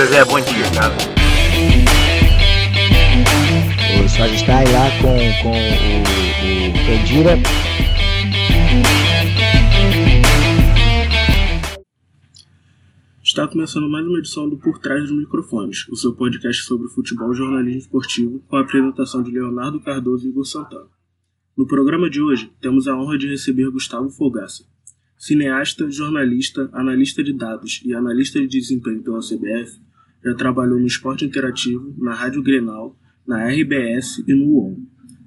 Zezé, bom dia, cara. O Sérgio está aí lá com, com o, o Candira. Está começando mais uma edição do Por Trás dos Microfones, o seu podcast sobre futebol e jornalismo esportivo, com a apresentação de Leonardo Cardoso e Igor Santana. No programa de hoje, temos a honra de receber Gustavo Fogaça, cineasta, jornalista, analista de dados e analista de desempenho pela CBF, já trabalhou no esporte interativo, na Rádio Grenal, na RBS e no UOL.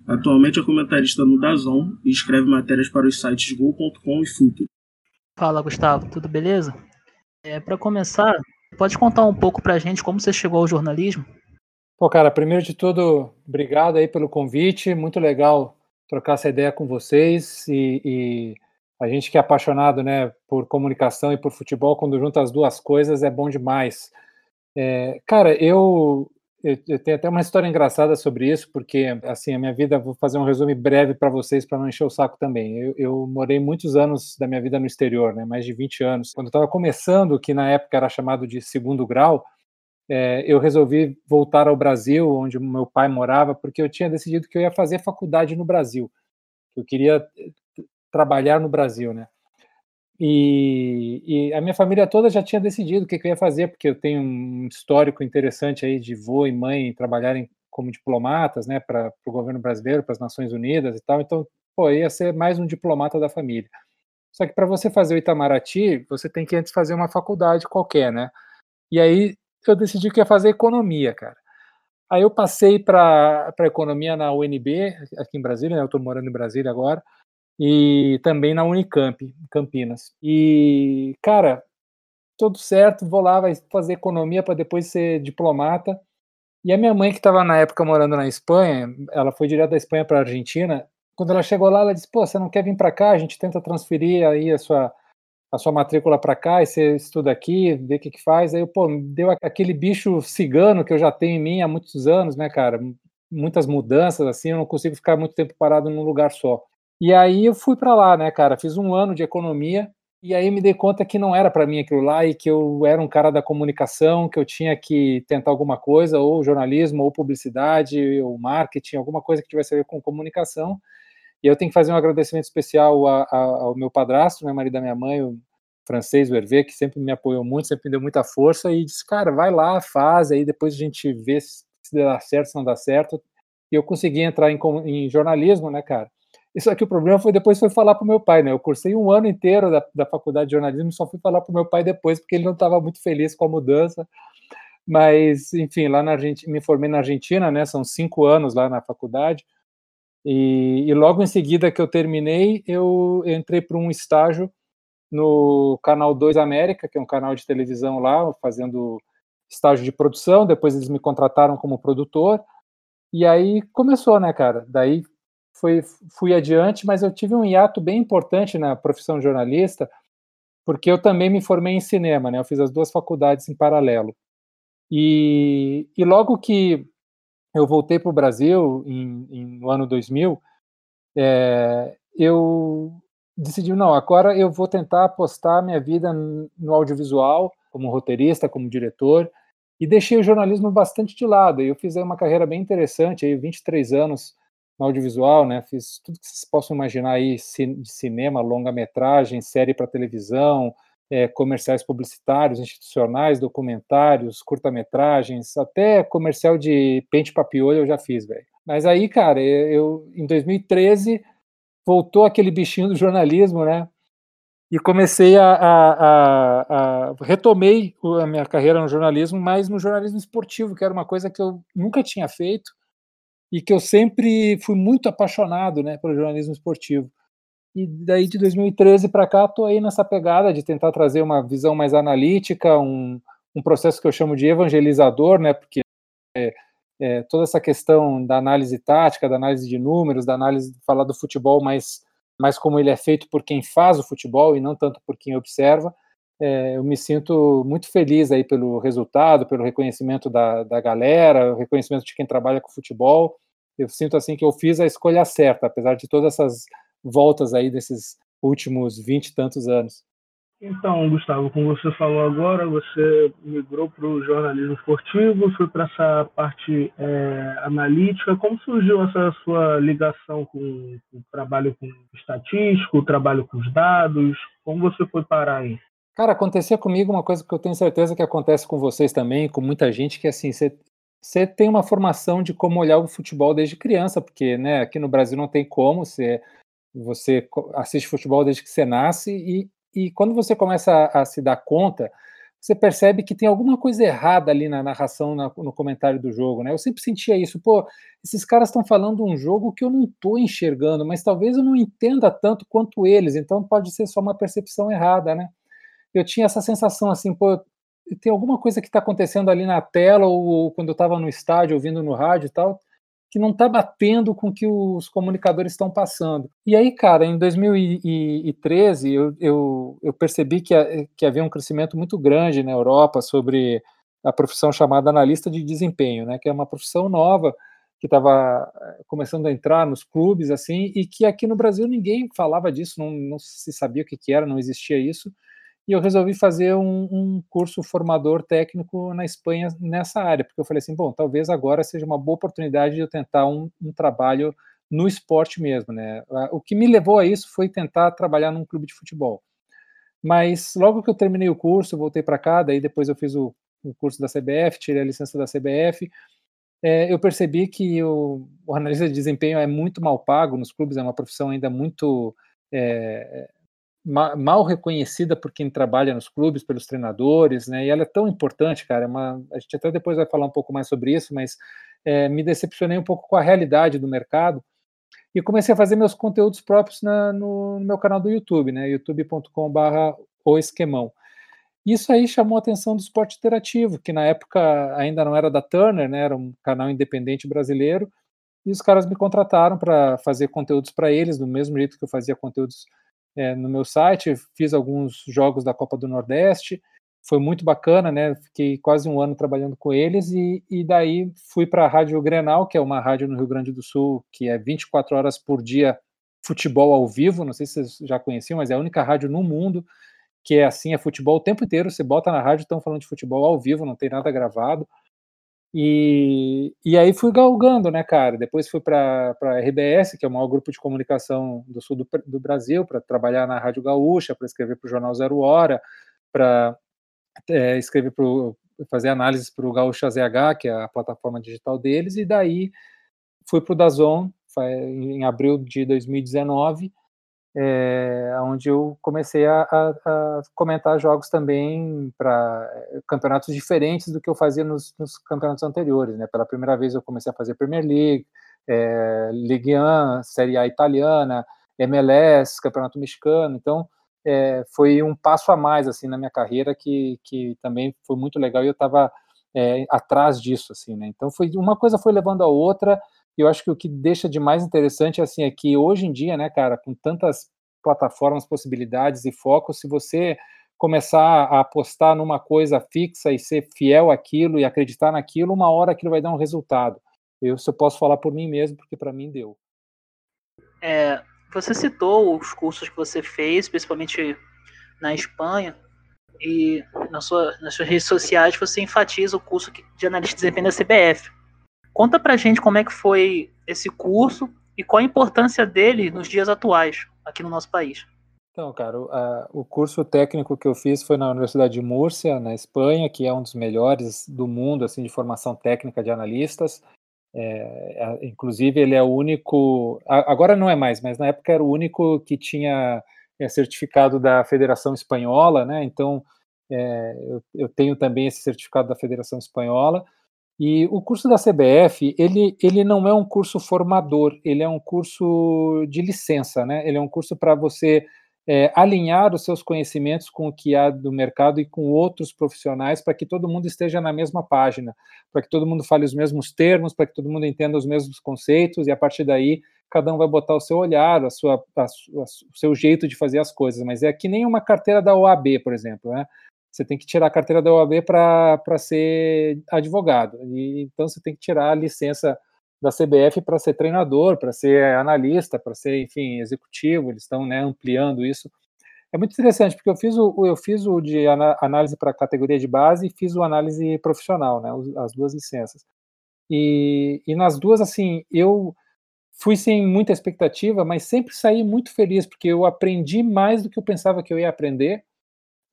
Atualmente é comentarista no Dazon e escreve matérias para os sites Gol.com e Futuro. Fala, Gustavo, tudo beleza? É, para começar, pode contar um pouco para a gente como você chegou ao jornalismo? Pô, cara, primeiro de tudo, obrigado aí pelo convite, muito legal trocar essa ideia com vocês e, e, a gente que é apaixonado, né, por comunicação e por futebol, quando junta as duas coisas é bom demais. É, cara, eu eu, eu, tenho até uma história engraçada sobre isso, porque, assim, a minha vida, vou fazer um resumo breve para vocês, para não encher o saco também. Eu, eu, morei muitos anos da minha vida no exterior, né, mais de 20 anos. Quando estava começando, que na época era chamado de segundo grau, é, eu resolvi voltar ao Brasil, onde meu pai morava, porque eu tinha decidido que eu ia fazer faculdade no Brasil. Eu queria eh, trabalhar no Brasil, né? E, e, a minha família toda já tinha decidido o que, que, eu ia fazer, porque eu tenho um histórico interessante aí de vô e mãe trabalharem como diplomatas, né, para o governo brasileiro, para as Nações Unidas e tal. Então, pô, ia ser mais um diplomata da família. Só que para você fazer o Itamaraty, você tem que antes fazer uma faculdade qualquer, né? E aí eu decidi que ia fazer economia, cara. Aí eu passei para economia na UNB, aqui em Brasília, né? Eu estou morando em Brasília agora e também na Unicamp, Campinas. E, cara, tudo certo, vou lá, vai fazer economia para depois ser diplomata. E a minha mãe, que estava na época morando na Espanha, ela foi direto da Espanha para a Argentina. Quando ela chegou lá, ela disse: Pô, você não quer vir para cá? A gente tenta transferir aí a sua, a sua matrícula para cá e você estuda aqui, vê o que, que faz. Aí, pô, deu aquele bicho cigano que eu já tenho em mim há muitos anos, né, cara? Muitas mudanças, assim, eu não consigo ficar muito tempo parado num lugar só. E aí eu fui para lá, né, cara? Fiz um ano de economia e aí me dei conta que não era para mim aquilo lá e que eu era um cara da comunicação, que eu tinha que tentar alguma coisa, ou jornalismo, ou publicidade, ou marketing, alguma coisa que tivesse a ver com comunicação. E eu tenho que fazer um agradecimento especial a, a, ao meu padrasto, meu marido da minha mãe, o francês, o Hervé, que sempre me apoiou muito, sempre me deu muita força e disse, cara, vai lá, faz, aí depois a gente vê se, se dá certo, se não dá certo. E eu consegui entrar em, em jornalismo, né, cara? Isso aqui o problema foi depois foi falar para o meu pai, né? Eu cursei um ano inteiro da, da faculdade de jornalismo e só fui falar para o meu pai depois, porque ele não estava muito feliz com a mudança. Mas, enfim, lá na Argentina, me formei na Argentina, né? São cinco anos lá na faculdade. E, e logo em seguida que eu terminei, eu entrei para um estágio no Canal 2 América, que é um canal de televisão lá, fazendo estágio de produção. Depois eles me contrataram como produtor. E aí começou, né, cara? Daí foi, fui adiante, mas eu tive um hiato bem importante na profissão de jornalista, porque eu também me formei em cinema, né? Eu fiz as duas faculdades em paralelo. E, e logo que eu voltei para o Brasil, em, em, no ano 2000, é, eu decidi, não, agora eu vou tentar apostar minha vida no audiovisual, como roteirista, como diretor, e deixei o jornalismo bastante de lado. Eu fiz uma carreira bem interessante, aí 23 anos no audiovisual, né? Fiz tudo que vocês possam imaginar aí de cinema, longa-metragem, série para televisão, é, comerciais publicitários, institucionais, documentários, curta-metragens, até comercial de pente papiolho eu já fiz, velho. Mas aí, cara, eu em 2013 voltou aquele bichinho do jornalismo, né? E comecei a, a, a, a, retomei a minha carreira no jornalismo, mas no jornalismo esportivo, que era uma coisa que eu nunca tinha feito e que eu sempre fui muito apaixonado, né, pelo jornalismo esportivo. E daí de 2013 para cá estou aí nessa pegada de tentar trazer uma visão mais analítica, um, um processo que eu chamo de evangelizador, né, porque é, é, toda essa questão da análise tática, da análise de números, da análise falar do futebol mais mais como ele é feito por quem faz o futebol e não tanto por quem observa. É, eu me sinto muito feliz aí pelo resultado, pelo reconhecimento da, da galera, o reconhecimento de quem trabalha com futebol eu sinto assim que eu fiz a escolha certa, apesar de todas essas voltas aí desses últimos vinte e tantos anos. Então, Gustavo, como você falou agora, você migrou para o jornalismo esportivo, foi para essa parte é, analítica. Como surgiu essa sua ligação com, com o trabalho com estatístico, o trabalho com os dados? Como você foi parar aí? Cara, acontecia comigo uma coisa que eu tenho certeza que acontece com vocês também, com muita gente, que assim, você, você tem uma formação de como olhar o futebol desde criança, porque né, aqui no Brasil não tem como, você, você assiste futebol desde que você nasce e e quando você começa a, a, se dar conta, você percebe que tem alguma coisa errada ali na narração, na, no comentário do jogo, né? Eu sempre sentia isso, pô, esses caras estão falando um jogo que eu não estou enxergando, mas talvez eu não entenda tanto quanto eles, então pode ser só uma percepção errada, né? Eu tinha essa sensação assim, pô, tem alguma coisa que está acontecendo ali na tela ou, quando eu estava no estádio ouvindo no rádio e tal, que não está batendo com o que os comunicadores estão passando. E aí, cara, em 2013 eu, eu, eu percebi que, que havia um crescimento muito grande na Europa sobre a profissão chamada analista de desempenho, né, que é uma profissão nova que estava eh, começando a entrar nos clubes assim e que aqui no Brasil ninguém falava disso, não, não se sabia o que, que era, não existia isso e eu resolvi fazer um, um, curso formador técnico na Espanha nessa área, porque eu falei assim, bom, talvez agora seja uma boa oportunidade de eu tentar um, um trabalho no esporte mesmo, né? O que me levou a isso foi tentar trabalhar num clube de futebol. Mas logo que eu terminei o curso, voltei para cá, daí depois eu fiz o, o, curso da CBF, tirei a licença da CBF, é, eu percebi que o, o analista de desempenho é muito mal pago nos clubes, é uma profissão ainda muito é, mal reconhecida por quem trabalha nos clubes, pelos treinadores, né? E ela é tão importante, cara. É uma, a gente até depois vai falar um pouco mais sobre isso, mas é, me decepcionei um pouco com a realidade do mercado e comecei a fazer meus conteúdos próprios na, no, no, meu canal do YouTube, né? youtube.com/barra esquemão. Isso aí chamou a atenção do esporte interativo, que na época ainda não era da Turner, né? Era um canal independente brasileiro. E os caras me contrataram para fazer conteúdos para eles, do mesmo jeito que eu fazia conteúdos é, no meu site, fiz alguns jogos da Copa do Nordeste, foi muito bacana, né? Fiquei quase um ano trabalhando com eles e, e daí fui para a Rádio Grenal, que é uma rádio no Rio Grande do Sul, que é 24 horas por dia futebol ao vivo. Não sei se vocês já conheciam, mas é a única rádio no mundo que é assim, é futebol o tempo inteiro. Você bota na rádio, estão falando de futebol ao vivo, não tem nada gravado. E, e aí fui galgando, né, cara? Depois fui para a RBS, que é o maior grupo de comunicação do sul do, do Brasil, para trabalhar na Rádio Gaúcha, para escrever para o Jornal Zero Hora, para é, escrever para fazer análises para o Gaúcha ZH, que é a plataforma digital deles, e daí fui para o Dazon em abril de 2019 é, onde eu comecei a, a, a comentar jogos também para eh, campeonatos diferentes do que eu fazia nos, nos, campeonatos anteriores. Né? Pela primeira vez eu comecei a fazer Premier League, é, Ligue 1, Série A italiana, MLS, Campeonato Mexicano. Então é, foi um passo a mais assim na minha carreira que, que também foi muito legal e eu estava é, atrás disso assim. Né? Então foi uma coisa foi levando a outra e eu acho que o que deixa de mais interessante assim é que hoje em dia, né, cara, com tantas plataformas, possibilidades e focos, se você começar a apostar numa coisa fixa e ser fiel àquilo e acreditar naquilo, uma hora aquilo vai dar um resultado. Eu só posso falar por mim mesmo, porque para mim deu. É, você citou os cursos que você fez, principalmente na Espanha, e na sua, nas suas redes sociais você enfatiza o curso de analista de desempenho da CBF. Conta pra gente como é que foi esse curso e qual a importância dele nos dias atuais aqui no nosso país. Então, cara, o, a, o curso técnico que eu fiz foi na Universidade de Múrcia, na Espanha, que é um dos melhores do mundo, assim, de formação técnica de analistas. É, é, inclusive, ele é o único. Agora não é mais, mas na época era o único que tinha é, certificado da Federação Espanhola, né? Então, é, eu, eu tenho também esse certificado da Federação Espanhola. E o curso da CBF, ele, ele não é um curso formador, ele é um curso de licença, né? Ele é um curso para você é, alinhar os seus conhecimentos com o que há do mercado e com outros profissionais, para que todo mundo esteja na mesma página, para que todo mundo fale os mesmos termos, para que todo mundo entenda os mesmos conceitos, e a partir daí cada um vai botar o seu olhar, a sua, a, a, o seu jeito de fazer as coisas. Mas é que nem uma carteira da OAB, por exemplo, né? Você tem que tirar a carteira da OAB para ser advogado. E, então você tem que tirar a licença da CBF para ser treinador, para ser analista, para ser, enfim, executivo. Eles estão né, ampliando isso. é muito interessante, porque eu fiz o, eu fiz o de análise para categoria de base e fiz o análise profissional, né, as duas licenças. E, e nas duas, assim, eu fui sem muita expectativa, mas sempre saí muito feliz, porque eu aprendi mais do que eu pensava que eu ia aprender.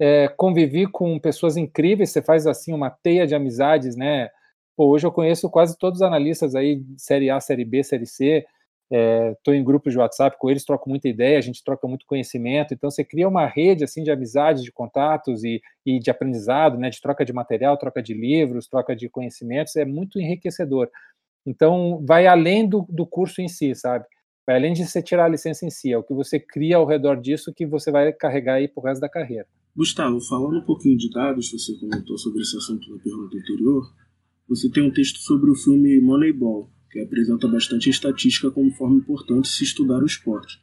É, convivi com pessoas incríveis, você faz assim uma teia de amizades, né? Pô, hoje eu conheço quase todos os analistas aí, série A, série B, série C. Estou é, em grupos de WhatsApp com eles, troco muita ideia, a gente troca muito conhecimento. Então você cria uma rede assim de amizades, de contatos e, e de aprendizado, né? De troca de material, troca de livros, troca de conhecimentos. É muito enriquecedor. Então, vai além do, do curso em si, sabe? Vai além de você tirar a licença em si, é o que você cria ao redor disso que você vai carregar aí pro resto da carreira. Gustavo, falando um pouquinho de dados, você comentou sobre esse assunto na pergunta anterior, você tem um texto sobre o filme Moneyball, que apresenta bastante estatística como forma importante se estudar o esporte.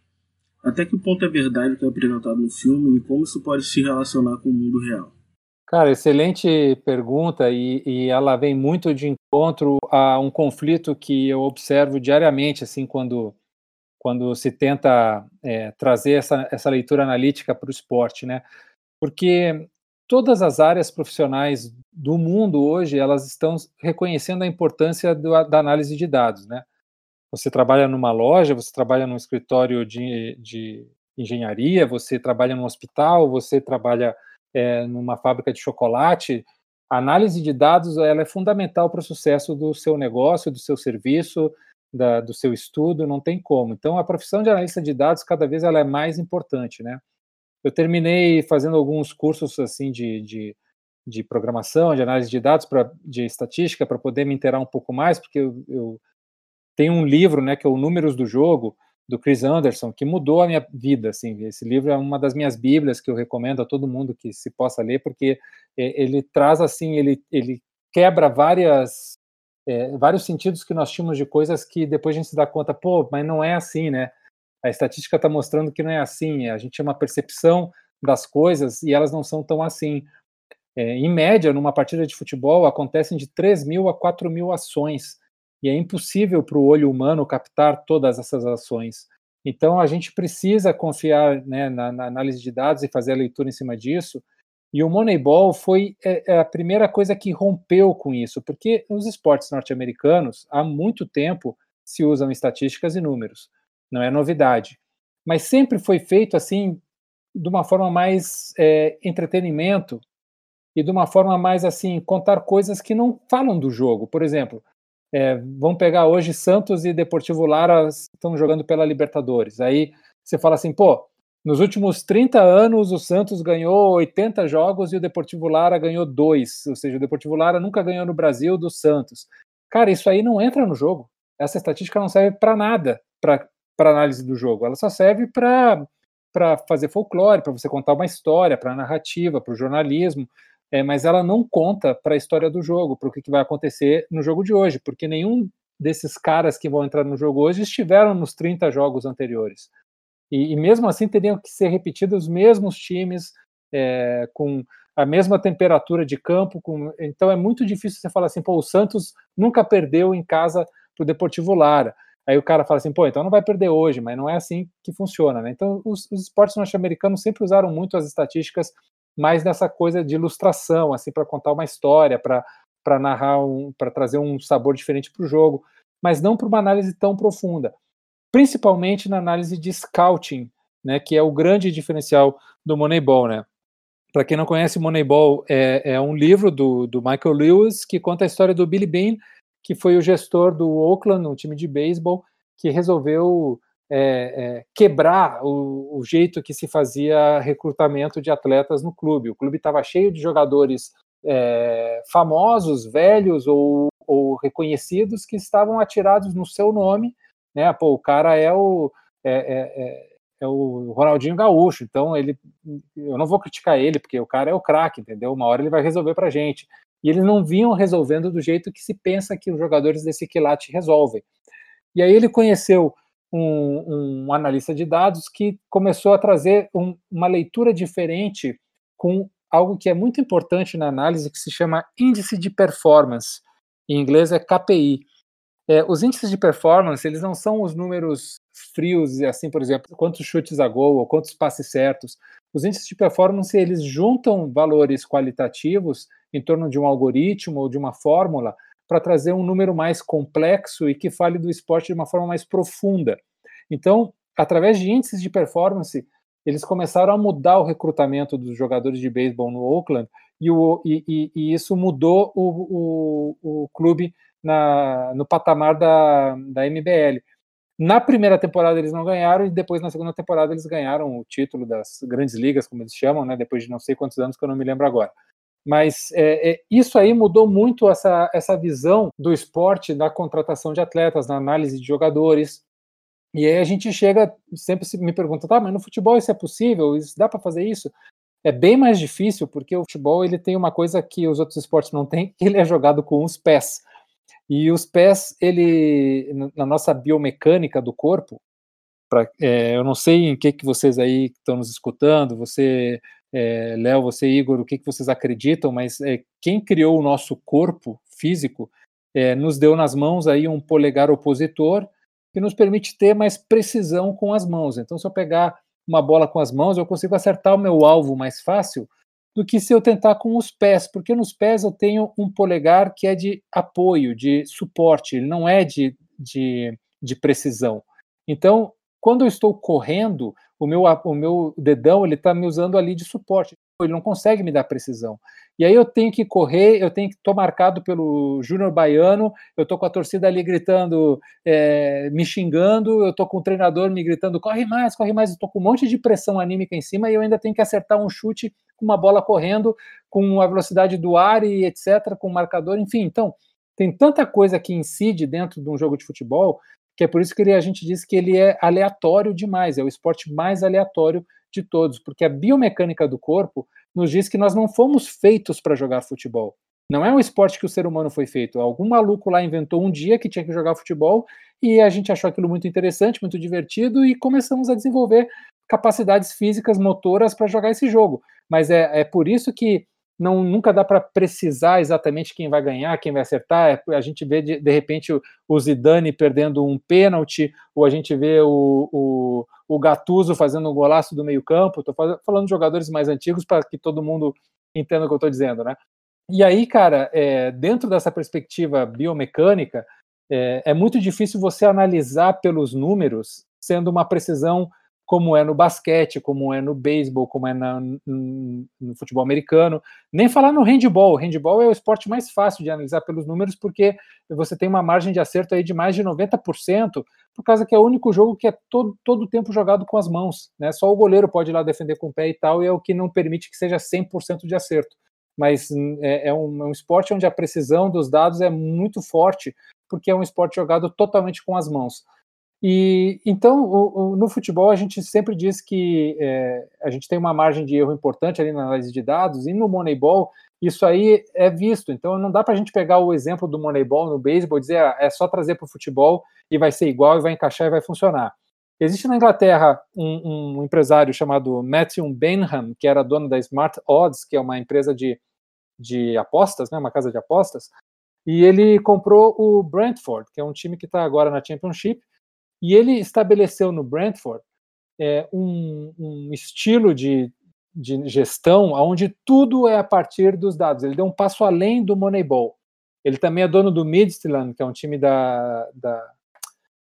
Até que ponto é verdade o que é apresentado no filme e como isso pode se relacionar com o mundo real? Cara, excelente pergunta e, e, ela vem muito de encontro a um conflito que eu observo diariamente, assim, quando, quando se tenta é, trazer essa, essa leitura analítica para o esporte, né? Porque todas as áreas profissionais do mundo hoje, elas estão reconhecendo a importância do, da análise de dados, né? Você trabalha numa loja, você trabalha num escritório de, de engenharia, você trabalha num hospital, você trabalha é, numa fábrica de chocolate, a análise de dados ela é fundamental para o sucesso do seu negócio, do seu serviço, da, do seu estudo, não tem como. Então, a profissão de analista de dados cada vez ela é mais importante, né? Eu terminei fazendo alguns cursos assim de, de, de programação, de análise de dados, pra, de estatística, para poder me inteirar um pouco mais, porque eu, eu tenho um livro, né, que é o Números do Jogo, do Chris Anderson, que mudou a minha vida, assim, esse livro é uma das minhas bíblias que eu recomendo a todo mundo que se possa ler, porque ele traz, assim, ele, ele quebra várias, é, vários sentidos que nós tínhamos de coisas que depois a gente se dá conta, pô, mas não é assim, né, a estatística está mostrando que não é assim, a gente tem uma percepção das coisas e elas não são tão assim. É, em média, numa partida de futebol, acontecem de 3 mil a 4 mil ações, e é impossível para o olho humano captar todas essas ações. Então, a gente precisa confiar né, na, na, análise de dados e fazer a leitura em cima disso. E o Moneyball foi é, é a primeira coisa que rompeu com isso, porque nos esportes norte-americanos, há muito tempo se usam estatísticas e números, não é novidade. Mas sempre foi feito assim, de uma forma mais é, entretenimento e de uma forma mais assim, contar coisas que não falam do jogo. Por exemplo, é, vamos pegar hoje Santos e Deportivo Lara estão jogando pela Libertadores. Aí você fala assim, pô, nos últimos 30 anos o Santos ganhou 80 jogos e o Deportivo Lara ganhou dois, ou seja, o Deportivo Lara nunca ganhou no Brasil do Santos. Cara, isso aí não entra no jogo. Essa estatística não serve para nada análise do jogo. Ela só serve para para fazer folclore, para você contar uma história, para narrativa, para o jornalismo é, mas ela não conta para a história do jogo, para o que, que vai acontecer no jogo de hoje, porque nenhum desses caras que vão entrar no jogo hoje estiveram nos 30 jogos anteriores. E, e mesmo assim teriam que ser repetidos os mesmos times, é, com a mesma temperatura de campo. Com, então é muito difícil você falar assim, pô, o Santos nunca perdeu em casa para o Deportivo Lara. Aí o cara fala assim, pô, então não vai perder hoje, mas não é assim que funciona, né? Então os, os esportes norte-americanos sempre usaram muito as estatísticas mais nessa coisa de ilustração, assim, para contar uma história, para narrar, um, para trazer um sabor diferente para o jogo, mas não para uma análise tão profunda, principalmente na análise de scouting, né, que é o grande diferencial do Moneyball, né? Para quem não conhece, Moneyball é, é um livro do, do Michael Lewis que conta a história do Billy Bean, que foi o gestor do Oakland, um time de beisebol, que resolveu é, é, quebrar o, o, jeito que se fazia recrutamento de atletas no clube. O clube estava cheio de jogadores é, famosos, velhos ou, ou, reconhecidos que estavam atirados no seu nome. Né? Pô, o cara é o, é, é, é, é o Ronaldinho Gaúcho, então ele, eu não vou criticar ele, porque o cara é o craque, entendeu? Uma hora ele vai resolver para gente. E eles não vinham resolvendo do jeito que se pensa que os jogadores desse quilate resolvem. E aí ele conheceu um, um analista de dados que começou a trazer um, uma leitura diferente com algo que é muito importante na análise, que se chama índice de performance. Em inglês é KPI. É, os índices de performance, eles não são os números frios, assim, por exemplo, quantos chutes a gol ou quantos passes certos. Os índices de performance, eles juntam valores qualitativos em torno de um algoritmo ou de uma fórmula para trazer um número mais complexo e que fale do esporte de uma forma mais profunda. Então, através de índices de performance, eles começaram a mudar o recrutamento dos jogadores de beisebol no Oakland e, o, e, e, e isso mudou o, o, o clube na, no patamar da, da MBL. Na primeira temporada eles não ganharam e depois na segunda temporada eles ganharam o título das grandes ligas, como eles chamam, né? Depois de não sei quantos anos que eu não me lembro agora. Mas é, é, isso aí mudou muito essa, essa visão do esporte, da contratação de atletas, na análise de jogadores. E aí a gente chega, sempre me pergunta, tá, mas no futebol isso é possível? Isso, dá para fazer isso? É bem mais difícil, porque o futebol ele tem uma coisa que os outros esportes não têm, que ele é jogado com os pés. E os pés, ele, na nossa biomecânica do corpo, pra, é, eu não sei em que, que vocês aí estão nos escutando, você, é, Léo, você, Igor, o que, que vocês acreditam, mas é, quem criou o nosso corpo físico é, nos deu nas mãos aí um polegar opositor que nos permite ter mais precisão com as mãos. Então, se eu pegar uma bola com as mãos, eu consigo acertar o meu alvo mais fácil do que se eu tentar com os pés, porque nos pés eu tenho um polegar que é de apoio, de suporte, ele não é de, de, de precisão. Então, quando eu estou correndo, o meu, o meu dedão ele está me usando ali de suporte, ele não consegue me dar precisão. E aí eu tenho que correr, eu tenho que estou marcado pelo Júnior Baiano, eu estou com a torcida ali gritando, é, me xingando, eu estou com o treinador me gritando, corre mais, corre mais, estou com um monte de pressão anímica em cima e eu ainda tenho que acertar um chute com uma bola correndo, com a velocidade do ar e etc, com o marcador, enfim. Então, tem tanta coisa que incide dentro de um jogo de futebol que é por isso que ele, a gente diz que ele é aleatório demais, é o esporte mais aleatório de todos, porque a biomecânica do corpo nos diz que nós não fomos feitos para jogar futebol. Não é um esporte que o ser humano foi feito. Algum maluco lá inventou um dia que tinha que jogar futebol e a gente achou aquilo muito interessante, muito divertido e começamos a desenvolver capacidades físicas, motoras para jogar esse jogo. Mas é, é por isso que não nunca dá para precisar exatamente quem vai ganhar, quem vai acertar. É, a gente vê de, de repente o, o, Zidane perdendo um pênalti, ou a gente vê o, o, o Gattuso fazendo um golaço do meio campo. Estou falando de jogadores mais antigos para que todo mundo entenda o que eu estou dizendo, né? E aí, cara, é, dentro dessa perspectiva biomecânica, é, é muito difícil você analisar pelos números, sendo uma precisão como é no basquete, como é no beisebol, como é na, no, no, futebol americano. Nem falar no handball. O handball é o esporte mais fácil de analisar pelos números, porque você tem uma margem de acerto aí de mais de 90%, por causa que é o único jogo que é todo, todo o tempo jogado com as mãos. Né? Só o goleiro pode ir lá defender com o pé e tal, e é o que não permite que seja 100% de acerto. Mas é, é, um, é um esporte onde a precisão dos dados é muito forte, porque é um esporte jogado totalmente com as mãos. E então, o, o, no futebol, a gente sempre diz que é, a gente tem uma margem de erro importante ali na análise de dados, e no Moneyball, isso aí é visto. Então, não dá para a gente pegar o exemplo do Moneyball no beisebol e dizer ah, é só trazer para o futebol e vai ser igual, e vai encaixar e vai funcionar. Existe na Inglaterra um, um empresário chamado Matthew Benham, que era dono da Smart Odds, que é uma empresa de, de apostas, né, uma casa de apostas, e ele comprou o Brentford, que é um time que está agora na Championship, e ele estabeleceu no Brentford é, um, um, estilo de, de gestão onde tudo é a partir dos dados. Ele deu um passo além do Moneyball. Ele também é dono do Midtjylland, que é um time da, da,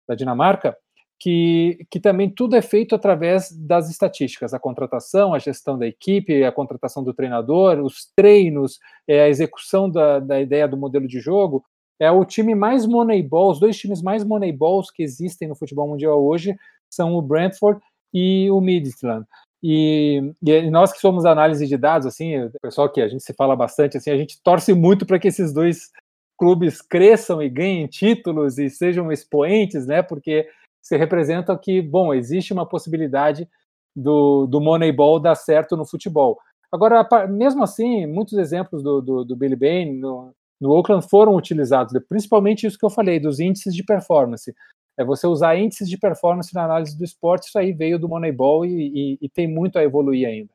da Dinamarca, que, que, também tudo é feito através das estatísticas, a contratação, a gestão da equipe, a contratação do treinador, os treinos, é, a execução da, da ideia do modelo de jogo, é o time mais moneyball, os dois times mais moneyballs que existem no futebol mundial hoje são o Brentford e o Midtjylland. E, e, nós que somos análise de dados, assim, o pessoal que a gente se fala bastante, assim, a gente torce muito para que esses dois clubes cresçam e ganhem títulos e sejam expoentes, né? Porque se representam que, bom, existe uma possibilidade do, do Moneyball dar certo no futebol. Agora, mesmo assim, muitos exemplos do, do, do Billy Bain no, no Oakland foram utilizados, principalmente isso que eu falei, dos índices de performance. É você usar índices de performance na análise do esporte, isso aí veio do Moneyball e, e, e tem muito a evoluir ainda.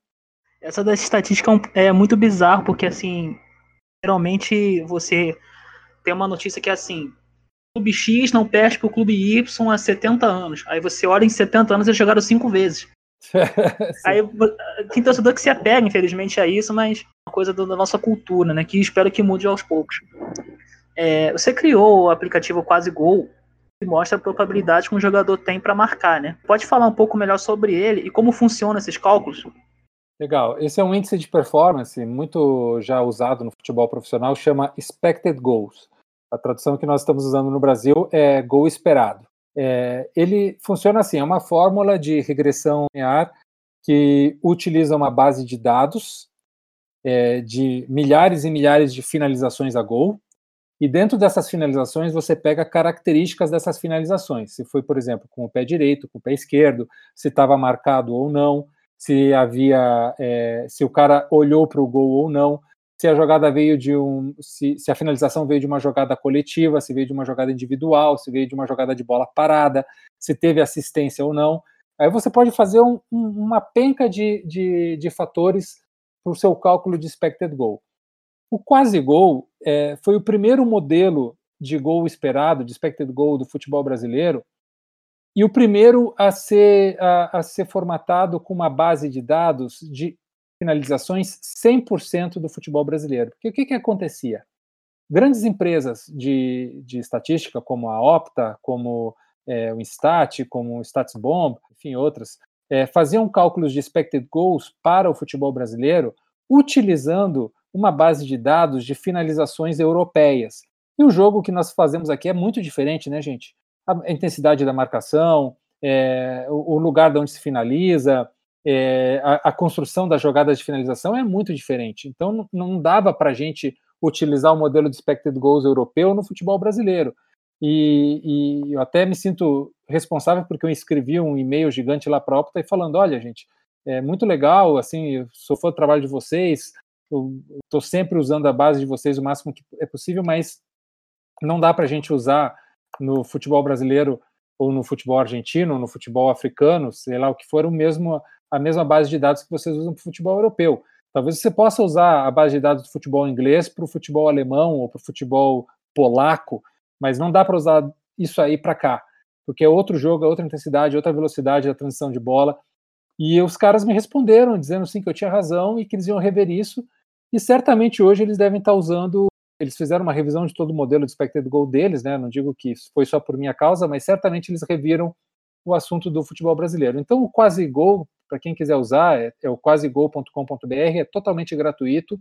Essa da estatística é, é muito bizarro, porque assim, geralmente você tem uma notícia que é assim, clube X não perde para o clube Y há 70 anos. Aí você olha em 70 anos eles jogaram cinco vezes. Aí tem torcedor que se apega, infelizmente, a isso, mas é uma coisa da nossa cultura, né? Que espero que mude aos poucos. É, você criou o aplicativo Quase Gol, que mostra a probabilidade que um jogador tem para marcar, né? Pode falar um pouco melhor sobre ele e como funcionam esses cálculos? Legal. Esse é um índice de performance muito já usado no futebol profissional, chama Expected Goals. A tradução que nós estamos usando no Brasil é gol esperado. É, ele funciona assim: é uma fórmula de regressão linear que utiliza uma base de dados é, de milhares e milhares de finalizações a gol. E dentro dessas finalizações, você pega características dessas finalizações. Se foi, por exemplo, com o pé direito, com o pé esquerdo, se estava marcado ou não, se havia, é, se o cara olhou para o gol ou não, se a jogada veio de um, se, se, a finalização veio de uma jogada coletiva, se veio de uma jogada individual, se veio de uma jogada de bola parada, se teve assistência ou não. Aí você pode fazer um, um, uma penca de, de, de fatores para o seu cálculo de expected goal. O quase gol é, foi o primeiro modelo de gol esperado, de expected goal do futebol brasileiro, e o primeiro a ser, a, a ser formatado com uma base de dados de finalizações 100% do futebol brasileiro. Porque o que, que acontecia? Grandes empresas de, de estatística, como a Opta, como é, o Instat, como o StatsBomb, enfim, outras, é, faziam cálculos de expected goals para o futebol brasileiro utilizando uma base de dados de finalizações europeias. E o jogo que nós fazemos aqui é muito diferente, né, gente? A intensidade da marcação, é, o lugar de onde se finaliza, é, a, a, construção das jogadas de finalização é muito diferente. Então, não, não dava para a gente utilizar o modelo de expected goals europeu no futebol brasileiro. E, e, eu até me sinto responsável porque eu escrevi um e-mail gigante lá para a Opta e falando, olha, gente, é muito legal, assim, eu sou fã do trabalho de vocês, estou sempre usando a base de vocês o máximo que é possível, mas não dá para a gente usar no futebol brasileiro ou no futebol argentino, ou no futebol africano, sei lá o que for, o mesmo a mesma base de dados que vocês usam para o futebol europeu. Talvez você possa usar a base de dados do futebol inglês para o futebol alemão ou para o futebol polaco, mas não dá para usar isso aí para cá, porque é outro jogo, é outra intensidade, outra velocidade da transição de bola. E os caras me responderam dizendo sim que eu tinha razão e que eles iam rever isso. E certamente hoje eles devem estar usando. Eles fizeram uma revisão de todo o modelo de expected goal deles, né? Não digo que foi só por minha causa, mas certamente eles reviram o assunto do futebol brasileiro. Então, o quase gol para quem quiser usar, é, é o quasegol.com.br, é totalmente gratuito.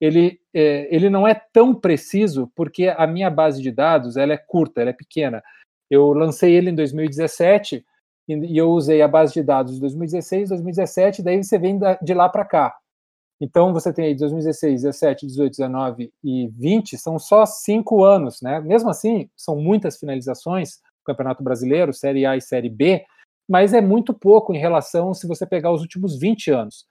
Ele, é, ele não é tão preciso porque a minha base de dados ela é curta, ela é pequena. Eu lancei ele em 2017 e, e eu usei a base de dados de 2016, 2017, daí você vem da, de lá para cá. Então você tem aí 2016, 17, 18, 19 e 20, são só cinco anos, né? Mesmo assim, são muitas finalizações, Campeonato Brasileiro, Série A e Série B, mas é muito pouco em relação se você pegar os últimos 20 anos.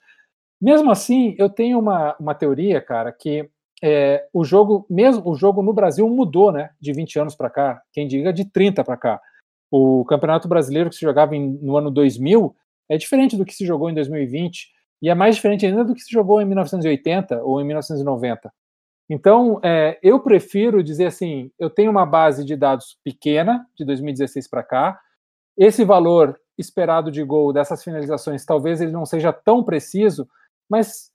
Mesmo assim, eu tenho uma, uma teoria, cara, que é, o jogo, mesmo o jogo no Brasil mudou, né, de 20 anos para cá, quem diga de 30 para cá. O Campeonato Brasileiro que se jogava em, no ano 2000 é diferente do que se jogou em 2020 e é mais diferente ainda do que se jogou em 1980 ou em 1990. Então, é, eu prefiro dizer assim: eu tenho uma base de dados pequena, de 2016 para cá, esse valor esperado de gol dessas finalizações, talvez ele não seja tão preciso, mas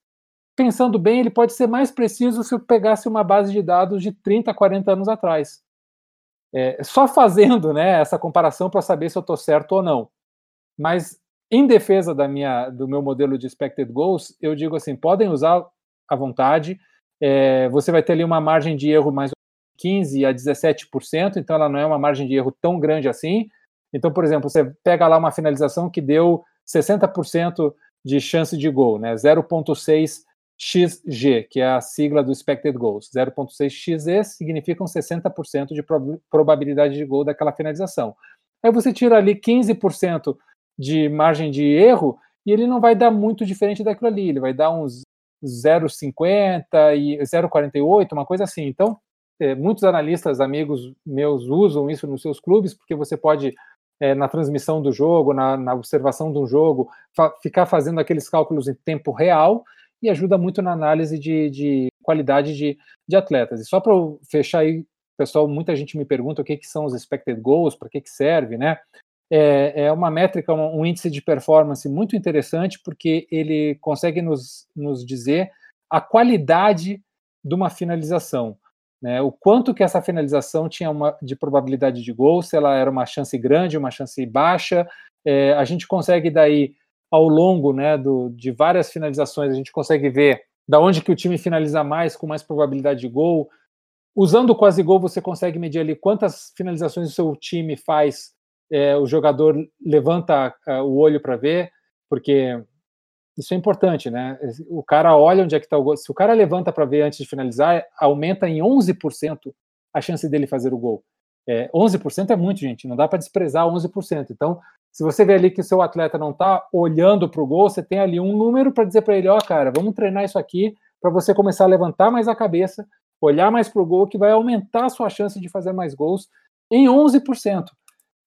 pensando bem, ele pode ser mais preciso se eu pegasse uma base de dados de 30, 40 anos atrás. É, só fazendo né, essa comparação para saber se eu estou certo ou não. Mas em defesa da minha, do meu modelo de expected goals, eu digo assim, podem usar à vontade. É, você vai ter ali uma margem de erro mais 15 a 17%, então ela não é uma margem de erro tão grande assim, então, por exemplo, você pega lá uma finalização que deu 60% de chance de gol, né? 0.6 XG, que é a sigla do expected goals. 0.6 XG significam 60% de probabilidade de gol daquela finalização. Aí você tira ali 15% de margem de erro e ele não vai dar muito diferente daquilo ali, ele vai dar uns 0,50 e 0,48, uma coisa assim. Então, é, muitos analistas, amigos meus, usam isso nos seus clubes, porque você pode é, na transmissão do jogo, na, na observação do jogo, fa ficar fazendo aqueles cálculos em tempo real e ajuda muito na análise de, de qualidade de, de atletas. E só para fechar aí pessoal, muita gente me pergunta o que, que são os expected goals, para que, que serve, né? É, é uma métrica, um, um, índice de performance muito interessante, porque ele consegue nos, nos dizer a qualidade de uma finalização. Né, o quanto que essa finalização tinha uma, de probabilidade de gol, se ela era uma chance grande, uma chance baixa. É, a gente consegue daí, ao longo né, do, de várias finalizações, a gente consegue ver da onde que o time finaliza mais, com mais probabilidade de gol. Usando o quase gol, você consegue medir ali quantas finalizações o seu time faz, é, o jogador levanta uh, o olho para ver, porque isso é importante, né? O cara olha onde é que está o gol. Se o cara levanta para ver antes de finalizar, aumenta em 11% a chance dele fazer o gol. É, 11% é muito, gente, não dá para desprezar 11%. Então, se você vê ali que o seu atleta não está olhando para o gol, você tem ali um número para dizer para ele: ó, oh, cara, vamos treinar isso aqui para você começar a levantar mais a cabeça, olhar mais para o gol, que vai aumentar a sua chance de fazer mais gols em 11%.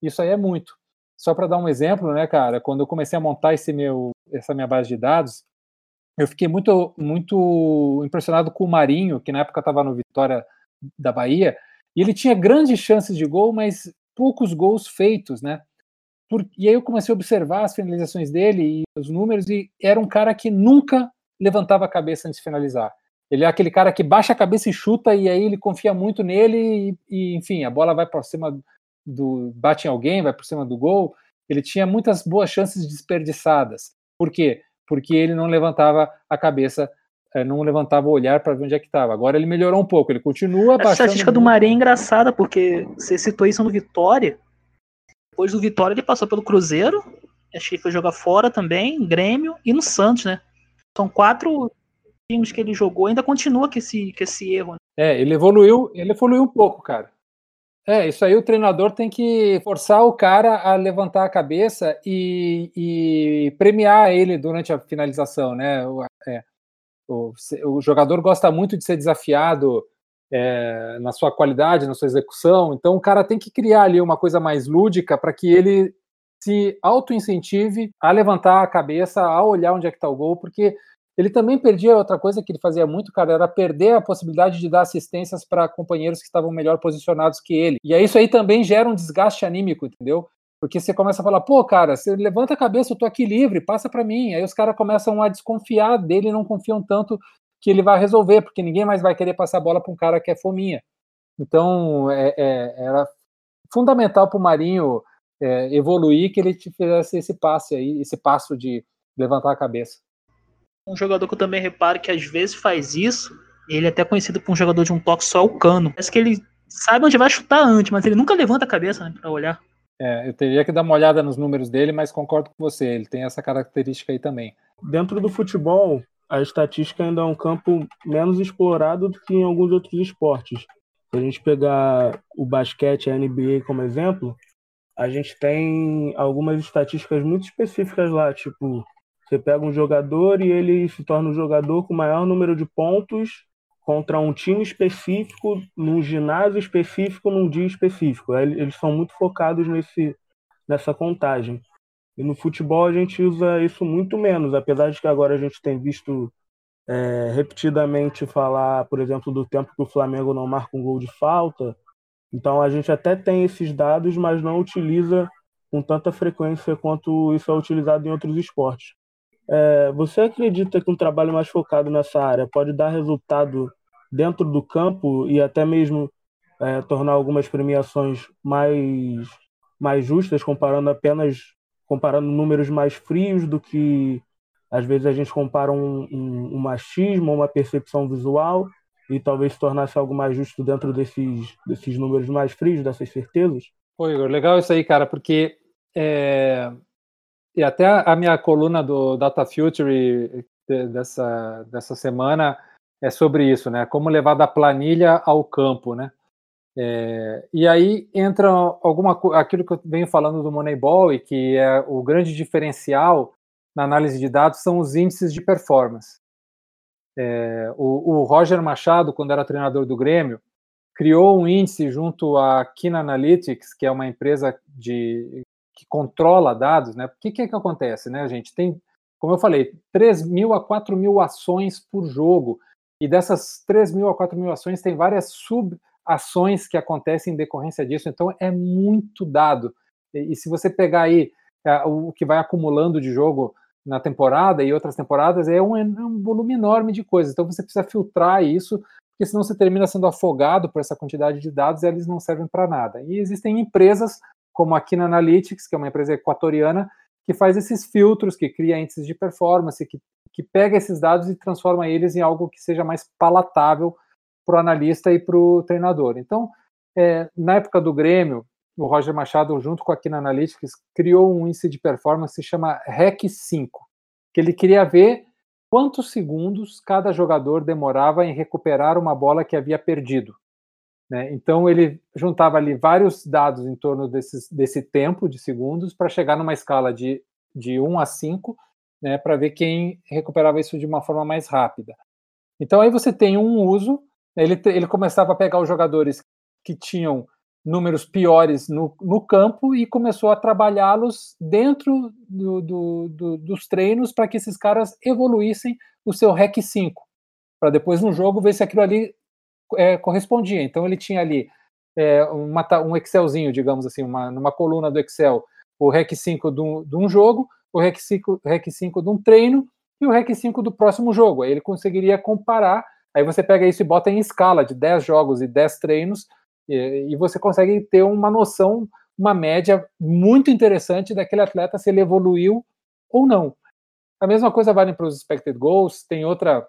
Isso aí é muito. Só para dar um exemplo, né, cara, quando eu comecei a montar esse meu, essa minha base de dados, eu fiquei muito, muito impressionado com o Marinho, que na época estava no Vitória da Bahia, e ele tinha grandes chances de gol, mas poucos gols feitos, né? Por, e aí eu comecei a observar as finalizações dele e os números, e era um cara que nunca levantava a cabeça antes de finalizar. Ele é aquele cara que baixa a cabeça e chuta, e aí ele confia muito nele, e, e enfim, a bola vai para cima do bate em alguém, vai por cima do gol, ele tinha muitas boas chances desperdiçadas. Por quê? Porque ele não levantava a cabeça, eh, não levantava o olhar para ver onde é que estava. Agora ele melhorou um pouco, ele continua A estatística do Marinho é engraçada, porque você citou isso no Vitória. Depois do Vitória ele passou pelo Cruzeiro, acho que foi jogar fora também, Grêmio e no Santos, né? São quatro times que ele jogou, ainda continua com esse, com esse erro. Né? É, ele evoluiu, ele evoluiu um pouco, cara. É, isso aí o treinador tem que forçar o cara a levantar a cabeça e, e premiar ele durante a finalização, né? O, é, o, o, jogador gosta muito de ser desafiado é, na sua qualidade, na sua execução, então o cara tem que criar ali uma coisa mais lúdica para que ele se auto-incentive a levantar a cabeça, a olhar onde é que está o gol, porque ele também perdia outra coisa que ele fazia muito, cara, era perder a possibilidade de dar assistências para companheiros que estavam melhor posicionados que ele. E aí isso aí também gera um desgaste anímico, entendeu? Porque você começa a falar, pô, cara, você levanta a cabeça, eu tô aqui livre, passa para mim. Aí os caras começam a desconfiar dele, não confiam tanto que ele vai resolver, porque ninguém mais vai querer passar a bola para um cara que é fominha. Então, é, é, era fundamental para o Marinho é, evoluir que ele fizesse esse passe aí, esse passo de levantar a cabeça um jogador que eu também reparo que às vezes faz isso, ele é até conhecido por um jogador de um toque só o cano. Parece que ele sabe onde vai chutar antes, mas ele nunca levanta a cabeça né, para olhar. É, eu teria que dar uma olhada nos números dele, mas concordo com você, ele tem essa característica aí também. Dentro do futebol, a estatística ainda é um campo menos explorado do que em alguns outros esportes. Se a gente pegar o basquete e a NBA como exemplo, a gente tem algumas estatísticas muito específicas lá, tipo você pega um jogador e ele se torna o um jogador com o maior número de pontos contra um time específico, num ginásio específico, num dia específico. Eles são muito focados nesse, nessa contagem. E no futebol a gente usa isso muito menos, apesar de que agora a gente tem visto é, repetidamente falar, por exemplo, do tempo que o Flamengo não marca um gol de falta. Então a gente até tem esses dados, mas não utiliza com tanta frequência quanto isso é utilizado em outros esportes. É, você acredita que um trabalho mais focado nessa área pode dar resultado dentro do campo e até mesmo é, tornar algumas premiações mais, mais justas, comparando apenas comparando números mais frios do que às vezes a gente compara um, um, um machismo, uma percepção visual e talvez se tornasse algo mais justo dentro desses, desses números mais frios, dessas certezas? Pô, Igor, legal isso aí, cara, porque é, e até a minha coluna do Data Future dessa, dessa semana é sobre isso, né? Como levar da planilha ao campo, né? É, e aí entra alguma aquilo que eu venho falando do Moneyball e que é o grande diferencial na análise de dados são os índices de performance. É, o, o, Roger Machado, quando era treinador do Grêmio, criou um índice junto à Kina Analytics, que é uma empresa de que controla dados, né? O que, que é que acontece, né, gente? Tem, como eu falei, 3 mil a 4 mil ações por jogo, e dessas 3 mil a 4 mil ações tem várias sub ações que acontecem em decorrência disso. Então, é muito dado. E, e se você pegar aí é, o que vai acumulando de jogo na temporada e outras temporadas, é um, é um volume enorme de coisas. Então, você precisa filtrar isso, porque senão você termina sendo afogado por essa quantidade de dados e eles não servem para nada. E existem empresas, como a Kina Analytics, que é uma empresa equatoriana, que faz esses filtros, que cria índices de performance, que, que pega esses dados e transforma eles em algo que seja mais palatável para o analista e para o treinador. Então, é, na época do Grêmio, o Roger Machado, junto com a Kina Analytics, criou um índice de performance que se chama REC 5, que ele queria ver quantos segundos cada jogador demorava em recuperar uma bola que havia perdido. Né? Então ele juntava ali vários dados em torno desses, desse tempo de segundos para chegar numa escala de, de 1 a 5, né, para ver quem recuperava isso de uma forma mais rápida. Então aí você tem um uso, ele, ele começava a pegar os jogadores que tinham números piores no, no campo e começou a trabalhá-los dentro do, do, do, dos treinos para que esses caras evoluíssem o seu REC 5, para depois no jogo ver se aquilo ali é, correspondia. Então ele tinha ali é, uma, um Excelzinho, digamos assim, uma, numa coluna do Excel, o REC 5 de um, de um jogo, o REC 5, REC 5 de um treino e o REC 5 do próximo jogo. Aí ele conseguiria comparar, aí você pega isso e bota em escala de 10 jogos e 10 treinos, e, você consegue ter uma noção, uma média muito interessante daquele atleta se ele evoluiu ou não. A mesma coisa vale para os expected goals, tem outra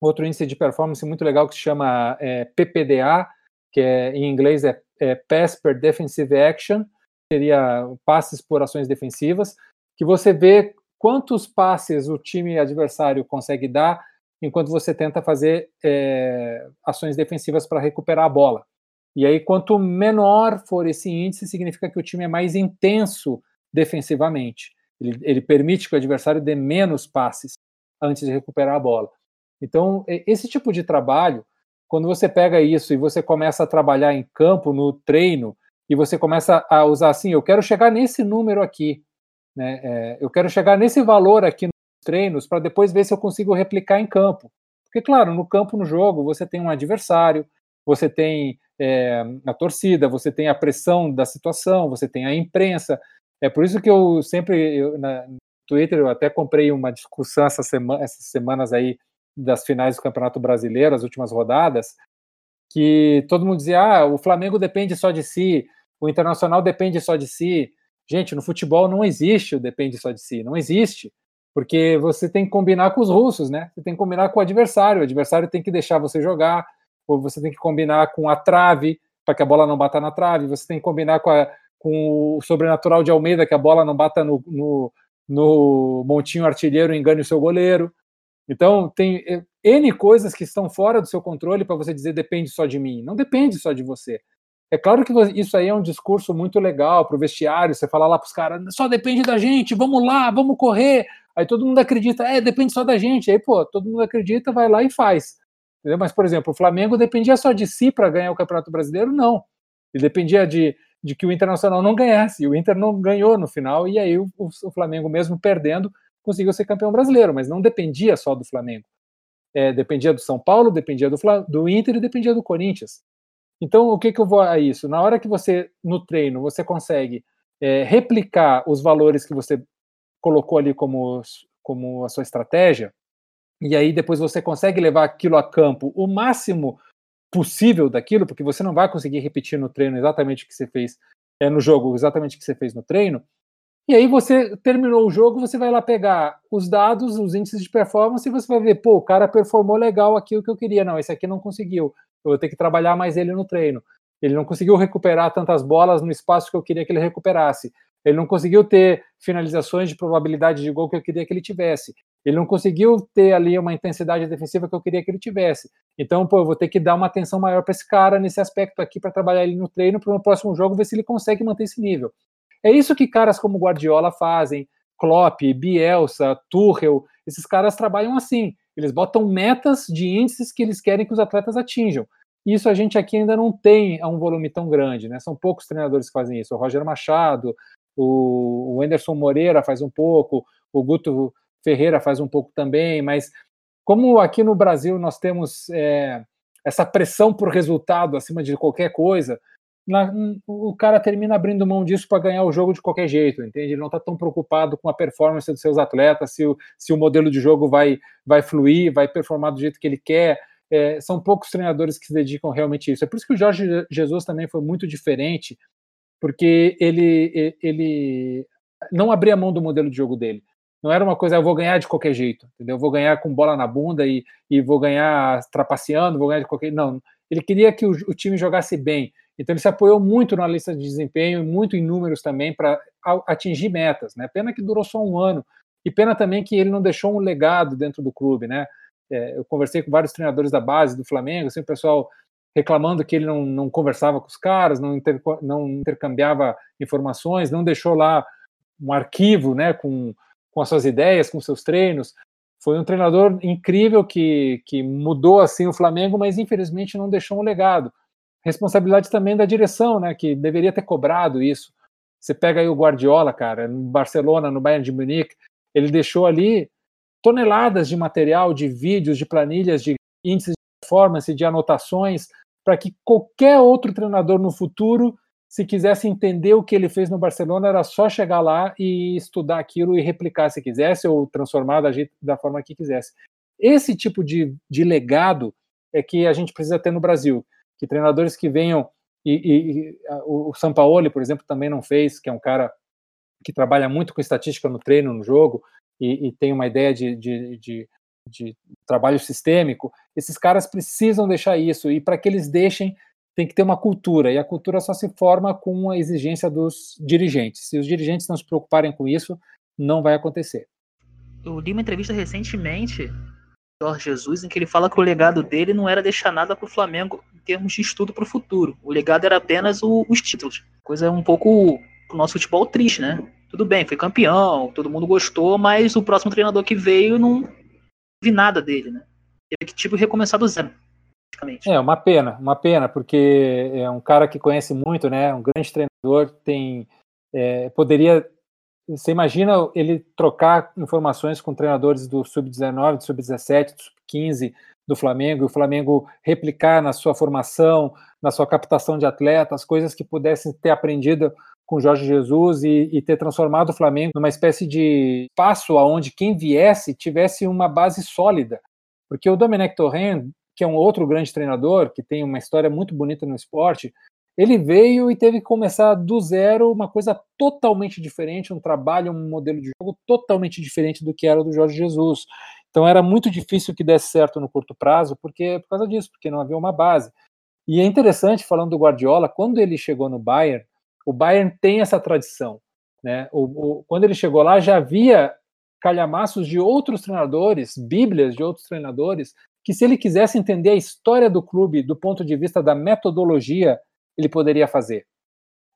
outro índice de performance muito legal que se chama é, PPDA, que é, em inglês é, é Pass per Defensive Action, seria passes por ações defensivas, que você vê quantos passes o time adversário consegue dar enquanto você tenta fazer é, ações defensivas para recuperar a bola. E aí, quanto menor for esse índice, significa que o time é mais intenso defensivamente. Ele, ele permite que o adversário dê menos passes antes de recuperar a bola. Então, esse tipo de trabalho, quando você pega isso e você começa a trabalhar em campo, no treino, e você começa a usar assim, eu quero chegar nesse número aqui, né? É, eu quero chegar nesse valor aqui nos treinos para depois ver se eu consigo replicar em campo. Porque, claro, no campo, no jogo, você tem um adversário, você tem é, a torcida, você tem a pressão da situação, você tem a imprensa. É por isso que eu sempre, eu, na, Twitter, eu até comprei uma discussão essa semana, essas semanas aí das finais do Campeonato Brasileiro, as últimas rodadas, que todo mundo dizia: ah, o Flamengo depende só de si, o Internacional depende só de si. Gente, no futebol não existe o depende só de si, não existe. Porque você tem que combinar com os russos, né? Você tem que combinar com o adversário, o adversário tem que deixar você jogar, ou você tem que combinar com a trave, para que a bola não bata na trave, você tem que combinar com, a, com o sobrenatural de Almeida, que a bola não bata no, no, no montinho artilheiro e engane o seu goleiro. Então, tem eh, N coisas que estão fora do seu controle para você dizer depende só de mim. Não depende só de você. É claro que isso aí é um discurso muito legal para o vestiário, você falar lá para os caras, só depende da gente, vamos lá, vamos correr. Aí todo mundo acredita, é, depende só da gente. Aí, pô, todo mundo acredita, vai lá e faz. Entendeu? Mas, por exemplo, o Flamengo dependia só de si para ganhar o Campeonato Brasileiro? Não. Ele dependia de, de que o Internacional não ganhasse. E o Inter não ganhou no final, e aí o, o Flamengo, mesmo perdendo, conseguiu ser campeão brasileiro, mas não dependia só do Flamengo. É, dependia do São Paulo, dependia do, do Inter e dependia do Corinthians. Então, o que, que eu vou a isso? Na hora que você, no treino, você consegue é, replicar os valores que você colocou ali como, como a sua estratégia, e aí depois você consegue levar aquilo a campo o máximo possível daquilo, porque você não vai conseguir repetir no treino exatamente o que você fez é, no jogo, exatamente o que você fez no treino. E aí você terminou o jogo, você vai lá pegar os dados, os índices de performance e você vai ver, pô, o cara performou legal aqui o que eu queria. Não, esse aqui não conseguiu. Eu vou ter que trabalhar mais ele no treino. Ele não conseguiu recuperar tantas bolas no espaço que eu queria que ele recuperasse. Ele não conseguiu ter finalizações de probabilidade de gol que eu queria que ele tivesse. Ele não conseguiu ter ali uma intensidade defensiva que eu queria que ele tivesse. Então, pô, eu vou ter que dar uma atenção maior para esse cara nesse aspecto aqui para trabalhar ele no treino para no próximo jogo ver se ele consegue manter esse nível. É isso que caras como Guardiola fazem, Klopp, Bielsa, Tuchel, esses caras trabalham assim. Eles botam metas de índices que eles querem que os atletas atinjam. Isso a gente aqui ainda não tem a um volume tão grande, né? São poucos treinadores que fazem isso. O Roger Machado, o Anderson Moreira faz um pouco, o Guto Ferreira faz um pouco também, mas como aqui no Brasil nós temos é, essa pressão por resultado acima de qualquer coisa, na, o cara termina abrindo mão disso para ganhar o jogo de qualquer jeito, entende? Ele não está tão preocupado com a performance dos seus atletas, se o, se o modelo de jogo vai, vai fluir, vai performar do jeito que ele quer. É, são poucos treinadores que se dedicam realmente a isso. É por isso que o Jorge Jesus também foi muito diferente, porque ele, ele não abria mão do modelo de jogo dele. Não era uma coisa, eu vou ganhar de qualquer jeito, entendeu? Eu vou ganhar com bola na bunda e, e vou ganhar trapaceando, vou ganhar de qualquer. Não, ele queria que o, o time jogasse bem. Então ele se apoiou muito na lista de desempenho, muito em números também para atingir metas, né? Pena que durou só um ano e pena também que ele não deixou um legado dentro do clube, né? É, eu conversei com vários treinadores da base do Flamengo, assim, o pessoal reclamando que ele não, não conversava com os caras, não, inter, não intercambiava informações, não deixou lá um arquivo, né, com com as suas ideias, com seus treinos. Foi um treinador incrível que, que mudou assim o Flamengo, mas infelizmente não deixou um legado. Responsabilidade também da direção, né, que deveria ter cobrado isso. Você pega aí o Guardiola, cara, no Barcelona, no Bayern de Munique, ele deixou ali toneladas de material, de vídeos, de planilhas, de índices de performance, de anotações, para que qualquer outro treinador no futuro se quisesse entender o que ele fez no Barcelona, era só chegar lá e estudar aquilo e replicar se quisesse, ou transformar da, da forma que quisesse. Esse tipo de, de legado é que a gente precisa ter no Brasil, que treinadores que venham, e, e, e o Sampaoli, por exemplo, também não fez, que é um cara que trabalha muito com estatística no treino, no jogo, e, e tem uma ideia de, de, de, de trabalho sistêmico, esses caras precisam deixar isso, e para que eles deixem, tem que ter uma cultura, e a cultura só se forma com a exigência dos dirigentes. Se os dirigentes não se preocuparem com isso, não vai acontecer. Eu li uma entrevista recentemente Jorge Jesus, em que ele fala que o legado dele não era deixar nada para o Flamengo termos de estudo para o futuro. O legado era apenas o, os títulos. Coisa um pouco o nosso futebol triste, né? Tudo bem, foi campeão, todo mundo gostou, mas o próximo treinador que veio não vi nada dele, né? Teve que tipo recomeçar do zero. É, uma pena, uma pena, porque é um cara que conhece muito, né? Um grande treinador, tem. É, poderia. Você imagina ele trocar informações com treinadores do Sub-19, do Sub-17, do Sub-15 do Flamengo, e o Flamengo replicar na sua formação, na sua captação de atletas, coisas que pudessem ter aprendido com Jorge Jesus e, e, ter transformado o Flamengo numa espécie de espaço aonde quem viesse tivesse uma base sólida. Porque o Domenech Torrent que é um outro grande treinador, que tem uma história muito bonita no esporte, ele veio e teve que começar do zero uma coisa totalmente diferente, um trabalho, um modelo de jogo totalmente diferente do que era do Jorge Jesus. Então era muito difícil que desse certo no curto prazo, porque por causa disso, porque não havia uma base. E é interessante, falando do Guardiola, quando ele chegou no Bayern, o Bayern tem essa tradição. Né? O, o, quando ele chegou lá, já havia calhamaços de outros treinadores, bíblias de outros treinadores, que se ele quisesse entender a história do clube do ponto de vista da metodologia, ele poderia fazer.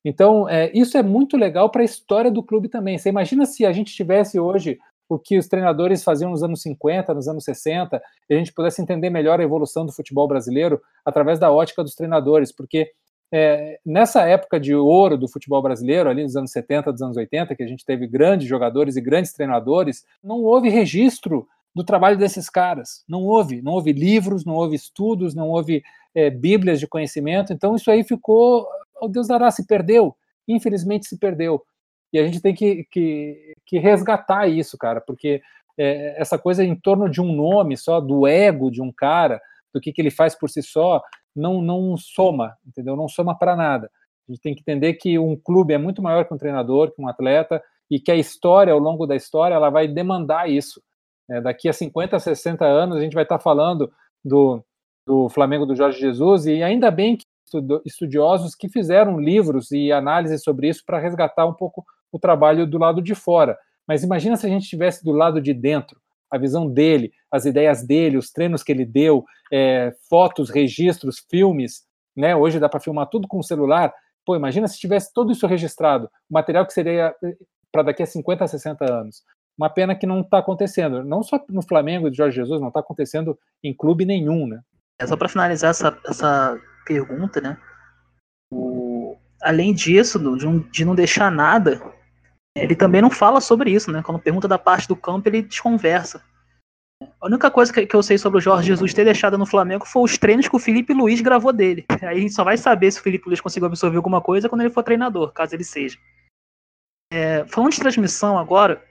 Então, é, isso é muito legal para a história do clube também. Você imagina se a gente tivesse hoje o que os treinadores faziam nos anos 50, nos anos 60, e a gente pudesse entender melhor a evolução do futebol brasileiro através da ótica dos treinadores, porque é, nessa época de ouro do futebol brasileiro, ali nos anos 70, dos anos 80, que a gente teve grandes jogadores e grandes treinadores, não houve registro do trabalho desses caras. Não houve, não houve livros, não houve estudos, não houve é, bíblias de conhecimento. Então isso aí ficou, oh Deus dará, se perdeu. Infelizmente se perdeu. E a gente tem que, que, que resgatar isso, cara, porque é, essa coisa em torno de um nome só, do ego de um cara, do que, que ele faz por si só, não, não soma, entendeu? Não soma para nada. A gente tem que entender que um clube é muito maior que um treinador, que um atleta, e que a história, ao longo da história, ela vai demandar isso. É, daqui a 50, 60 anos, a gente vai estar falando do, do Flamengo do Jorge Jesus, e ainda bem que estudiosos que fizeram livros e análises sobre isso para resgatar um pouco o trabalho do lado de fora. Mas imagina se a gente estivesse do lado de dentro, a visão dele, as ideias dele, os treinos que ele deu, é, fotos, registros, filmes. Né? Hoje dá para filmar tudo com o celular. Pô, imagina se tivesse tudo isso registrado, material que seria eh, para daqui a 50, 60 anos. Uma pena que não está acontecendo. Não só no Flamengo de Jorge Jesus, não está acontecendo em clube nenhum, né? É só para finalizar essa, essa pergunta, né? O, além disso, de, um, de não deixar nada, ele também não fala sobre isso, né? Quando pergunta da parte do campo, ele desconversa. A única coisa que, eu sei sobre o Jorge Jesus ter deixado no Flamengo foi os treinos que o Felipe Luiz gravou dele. Aí a gente só vai saber se o Felipe Luiz conseguiu absorver alguma coisa quando ele for treinador, caso ele seja. É, falando de transmissão agora,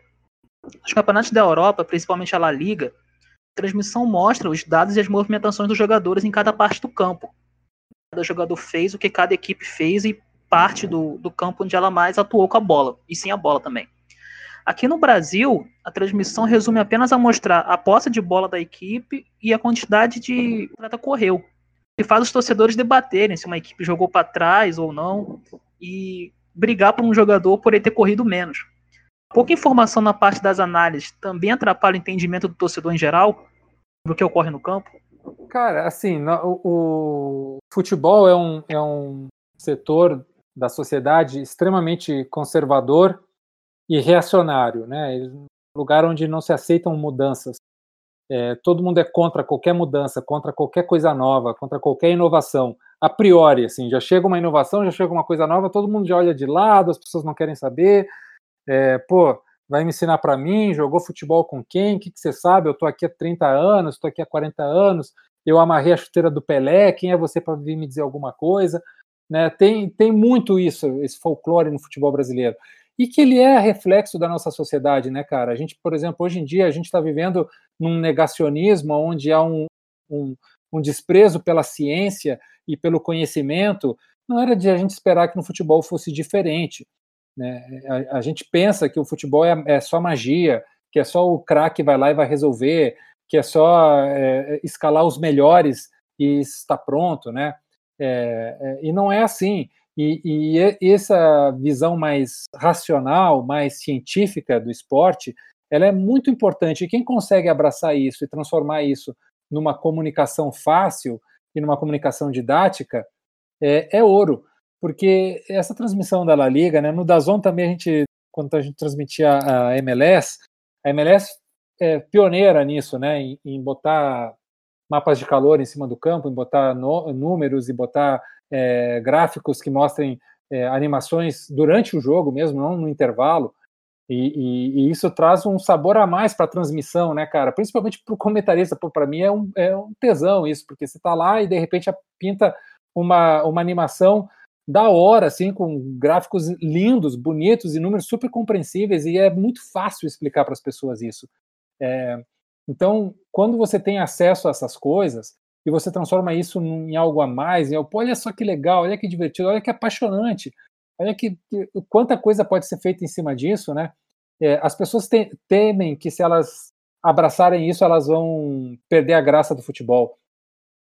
os campeonatos da Europa, principalmente a La Liga, a transmissão mostra os dados e as movimentações dos jogadores em cada parte do campo. Cada jogador fez o que cada equipe fez e parte do, do campo onde ela mais atuou com a bola, e sem a bola também. Aqui no Brasil, a transmissão resume apenas a mostrar a posse de bola da equipe e a quantidade de atleta correu. E faz os torcedores debaterem se uma equipe jogou para trás ou não e brigar por um jogador por ele ter corrido menos. Pouca informação na parte das análises também atrapalha o entendimento do torcedor em geral do que ocorre no campo? Cara, assim, o, o futebol é um, é um setor da sociedade extremamente conservador e reacionário, né? Lugar onde não se aceitam mudanças. É, todo mundo é contra qualquer mudança, contra qualquer coisa nova, contra qualquer inovação. A priori, assim, já chega uma inovação, já chega uma coisa nova, todo mundo já olha de lado, as pessoas não querem saber. É, pô, vai me ensinar para mim? Jogou futebol com quem? O que, que você sabe? Eu tô aqui há 30 anos, estou aqui há 40 anos, eu amarrei a chuteira do Pelé, quem é você para vir me dizer alguma coisa? Né? Tem, tem muito isso, esse folclore no futebol brasileiro e que ele é reflexo da nossa sociedade, né, cara? A gente, por exemplo, hoje em dia a gente está vivendo num negacionismo onde há um, um, um, desprezo pela ciência e pelo conhecimento. Não era de a gente esperar que no futebol fosse diferente. Né? A, a gente pensa que o futebol é, é só magia, que é só o craque vai lá e vai resolver, que é só é, escalar os melhores e está pronto, né? É, é, e não é assim. E, e, essa visão mais racional, mais científica do esporte, ela é muito importante. E quem consegue abraçar isso e transformar isso numa comunicação fácil e numa comunicação didática é, é ouro. Porque essa transmissão da La Liga, né, no Dazon também a gente, quando a gente transmitia a MLS, a MLS é pioneira nisso, né, em, em botar mapas de calor em cima do campo, em botar no, números e botar é, gráficos que mostrem é, animações durante o jogo mesmo, não no intervalo. E, e, e isso traz um sabor a mais para a transmissão, né, cara? Principalmente para o comentarista, para mim é um, é um tesão isso, porque você está lá e de repente pinta uma, uma animação da hora, assim, com gráficos lindos, bonitos e números super compreensíveis, e é muito fácil explicar para as pessoas isso. É, então, quando você tem acesso a essas coisas, e você transforma isso em algo a mais, em algo, olha só que legal, olha que divertido, olha que apaixonante, olha que, que quanta coisa pode ser feita em cima disso, né? É, as pessoas te, temem que se elas abraçarem isso, elas vão perder a graça do futebol.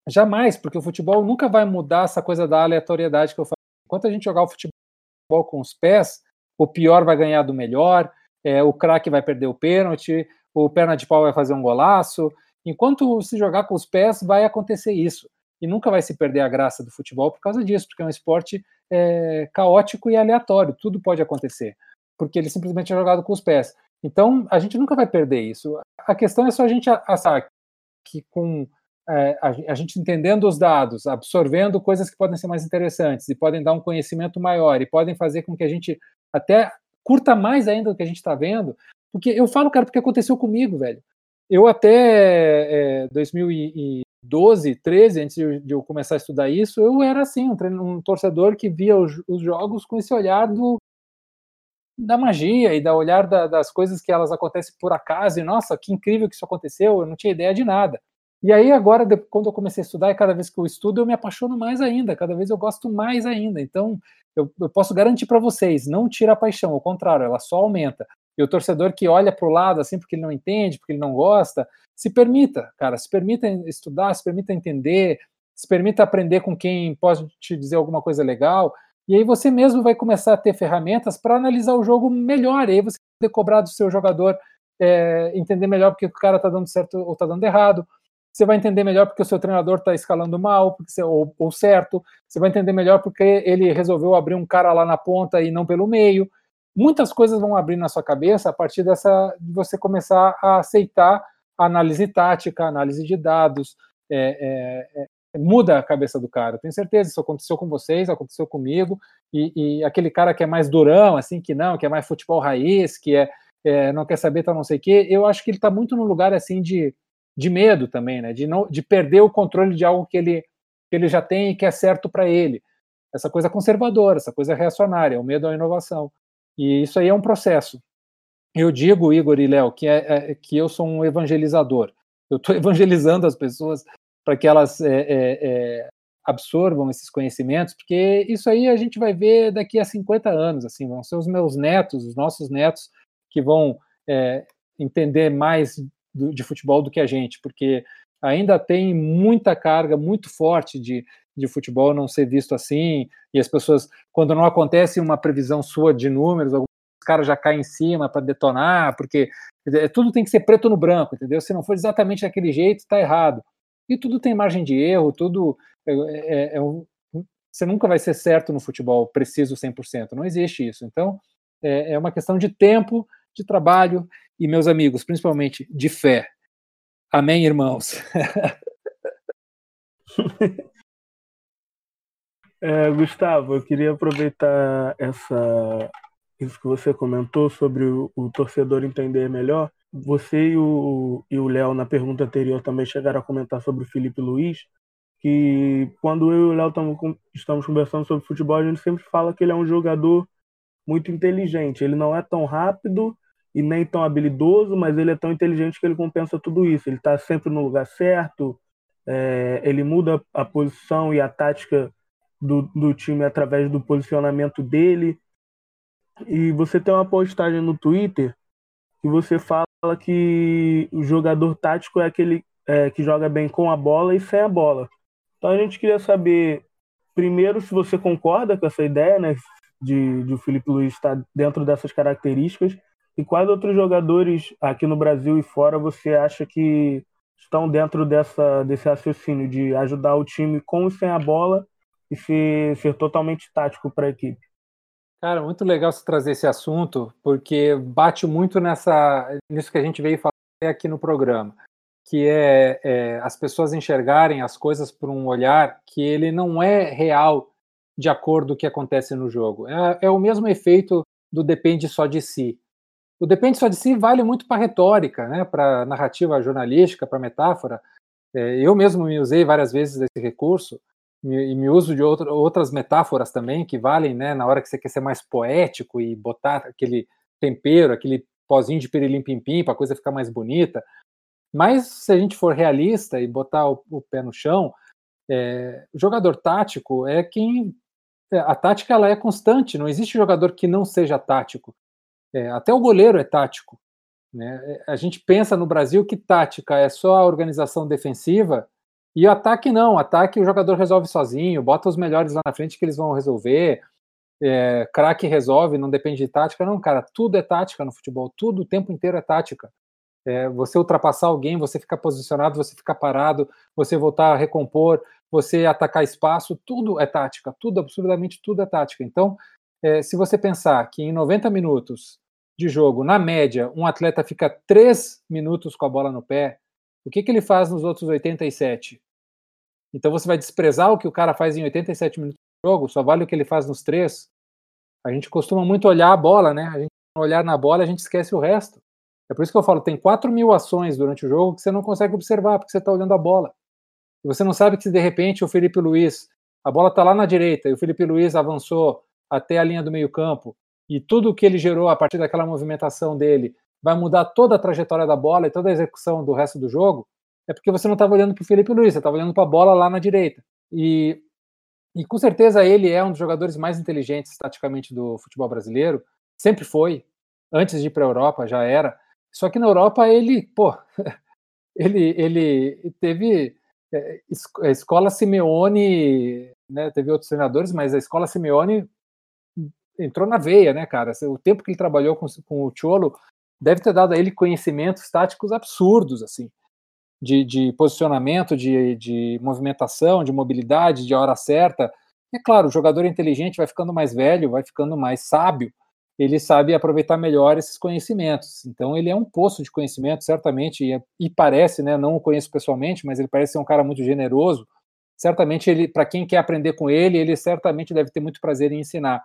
Jamais, porque o futebol nunca vai mudar essa coisa da aleatoriedade que eu falo. Enquanto a gente jogar o futebol com os pés, o pior vai ganhar do melhor, é, o craque vai perder o pênalti, o perna de pau vai fazer um golaço, Enquanto se jogar com os pés, vai acontecer isso. E nunca vai se perder a graça do futebol por causa disso, porque é um esporte é, caótico e aleatório, tudo pode acontecer, porque ele simplesmente é jogado com os pés. Então, a gente nunca vai perder isso. A questão é só a gente assar que com é, a, a, gente entendendo os dados, absorvendo coisas que podem ser mais interessantes e podem dar um conhecimento maior e podem fazer com que a gente até curta mais ainda do que a gente está vendo. Porque eu falo, cara, porque aconteceu comigo, velho eu até é, 2012, 13, antes de eu começar a estudar isso, eu era assim, um, um torcedor que via os, os, jogos com esse olhar do, da magia e da olhar da, das coisas que elas acontecem por acaso, e nossa, que incrível que isso aconteceu, eu não tinha ideia de nada. E aí agora, quando eu comecei a estudar, e cada vez que eu estudo, eu me apaixono mais ainda, cada vez eu gosto mais ainda. Então, eu, eu posso garantir para vocês, não tira a paixão, ao contrário, ela só aumenta. E o torcedor que olha para o lado assim porque ele não entende, porque ele não gosta, se permita, cara, se permita estudar, se permita entender, se permita aprender com quem pode te dizer alguma coisa legal. E aí você mesmo vai começar a ter ferramentas para analisar o jogo melhor. E aí você vai cobrar do seu jogador é, entender melhor porque o cara está dando certo ou está dando errado. Você vai entender melhor porque o seu treinador está escalando mal você, ou, ou certo. Você vai entender melhor porque ele resolveu abrir um cara lá na ponta e não pelo meio muitas coisas vão abrir na sua cabeça a partir dessa de você começar a aceitar a análise tática, a análise de dados, é, é, é, muda a cabeça do cara. tenho certeza, isso aconteceu com vocês, aconteceu comigo, e, e, aquele cara que é mais durão, assim, que não, que é mais futebol raiz, que é, é não quer saber, tá não sei o quê, eu acho que ele está muito no lugar, assim, de de medo também, né? De, não, de perder o controle de algo que ele, que ele já tem e que é certo para ele. Essa coisa conservadora, essa coisa reacionária, o medo à inovação. E isso aí é um processo. Eu digo, Igor e Léo, que, é, é, que eu sou um evangelizador. Eu estou evangelizando as pessoas para que elas é, é, é, absorvam esses conhecimentos, porque isso aí a gente vai ver daqui a 50 anos, assim, vão ser os meus netos, os nossos netos, que vão é, entender mais do, de futebol do que a gente, porque ainda tem muita carga muito forte de, de futebol não ser visto assim, e as pessoas, quando não acontece uma previsão sua de números, alguns caras já caem em cima para detonar, porque tudo tem que ser preto no branco, entendeu? Se não for exatamente daquele jeito, está errado. E tudo tem margem de erro, tudo é, é, é um, você nunca vai ser certo no futebol, preciso 100%, não existe isso. Então, é, é uma questão de tempo, de trabalho e, meus amigos, principalmente de fé. Amém, irmãos? é, Gustavo, eu queria aproveitar essa isso que você comentou sobre o, o torcedor entender melhor. Você e o Léo, na pergunta anterior, também chegaram a comentar sobre o Felipe Luiz, que quando eu e o Léo estamos conversando sobre futebol, a gente sempre fala que ele é um jogador muito inteligente. Ele não é tão rápido, e nem tão habilidoso, mas ele é tão inteligente que ele compensa tudo isso. Ele está sempre no lugar certo, é, ele muda a posição e a tática do, do time através do posicionamento dele. E você tem uma postagem no Twitter que você fala que o jogador tático é aquele é, que joga bem com a bola e sem a bola. Então a gente queria saber, primeiro, se você concorda com essa ideia, né, de, de o Felipe Luiz estar dentro dessas características, e quais outros jogadores aqui no Brasil e fora você acha que estão dentro dessa, desse raciocínio de ajudar o time com e sem a bola e ser, ser totalmente tático para a equipe? Cara, muito legal você trazer esse assunto, porque bate muito nessa, nisso que a gente veio falar aqui no programa, que é, é as pessoas enxergarem as coisas por um olhar que ele não é real de acordo com o que acontece no jogo. É, é o mesmo efeito do depende só de si o depende só de si vale muito para retórica, né, para narrativa jornalística, para metáfora. É, eu mesmo me usei várias vezes desse recurso e me uso de outra, outras metáforas também que valem, né, na hora que você quer ser mais poético e botar aquele tempero, aquele pozinho de perilim pim pim para a coisa ficar mais bonita. Mas se a gente for realista e botar o, o pé no chão, é, jogador tático é quem é, a tática ela é constante, não existe jogador que não seja tático. É, até o goleiro é tático. Né? É, a gente pensa no Brasil que tática é só a organização defensiva e o ataque não. O ataque o jogador resolve sozinho, bota os melhores lá na frente que eles vão resolver. É, craque resolve, não depende de tática. Não, cara, tudo é tática no futebol, tudo o tempo inteiro é tática. É, você ultrapassar alguém, você ficar posicionado, você ficar parado, você voltar a recompor, você atacar espaço, tudo é tática, tudo, absurdamente tudo é tática. Então, é, se você pensar que em 90 minutos de jogo, na média, um atleta fica 3 minutos com a bola no pé, o que, que ele faz nos outros 87? Então você vai desprezar o que o cara faz em 87 minutos de jogo, só vale o que ele faz nos 3? A gente costuma muito olhar a bola, né? A gente olhar na bola, a gente esquece o resto. É por isso que eu falo, tem 4 mil ações durante o jogo que você não consegue observar, porque você está olhando a bola. E você não sabe que se de repente o Felipe Luiz, a bola está lá na direita, e o Felipe Luiz avançou até a linha do meio campo, e tudo o que ele gerou a partir daquela movimentação dele vai mudar toda a trajetória da bola e toda a execução do resto do jogo, é porque você não estava olhando para o Felipe Luiz, você estava olhando para a bola lá na direita. E, e com certeza ele é um dos jogadores mais inteligentes taticamente do futebol brasileiro, sempre foi, antes de ir para a Europa já era. Só que na Europa ele, pô, ele, ele teve é, a escola Simeone, né, teve outros treinadores, mas a escola Simeone entrou na veia, né, cara? O tempo que ele trabalhou com, com o Cholo deve ter dado a ele conhecimentos táticos absurdos, assim, de, de posicionamento, de, de movimentação, de mobilidade, de hora certa. É claro, o jogador inteligente vai ficando mais velho, vai ficando mais sábio, ele sabe aproveitar melhor esses conhecimentos. Então, ele é um poço de conhecimento, certamente, e, e parece, né, não o conheço pessoalmente, mas ele parece ser um cara muito generoso. Certamente, ele, para quem quer aprender com ele, ele certamente deve ter muito prazer em ensinar.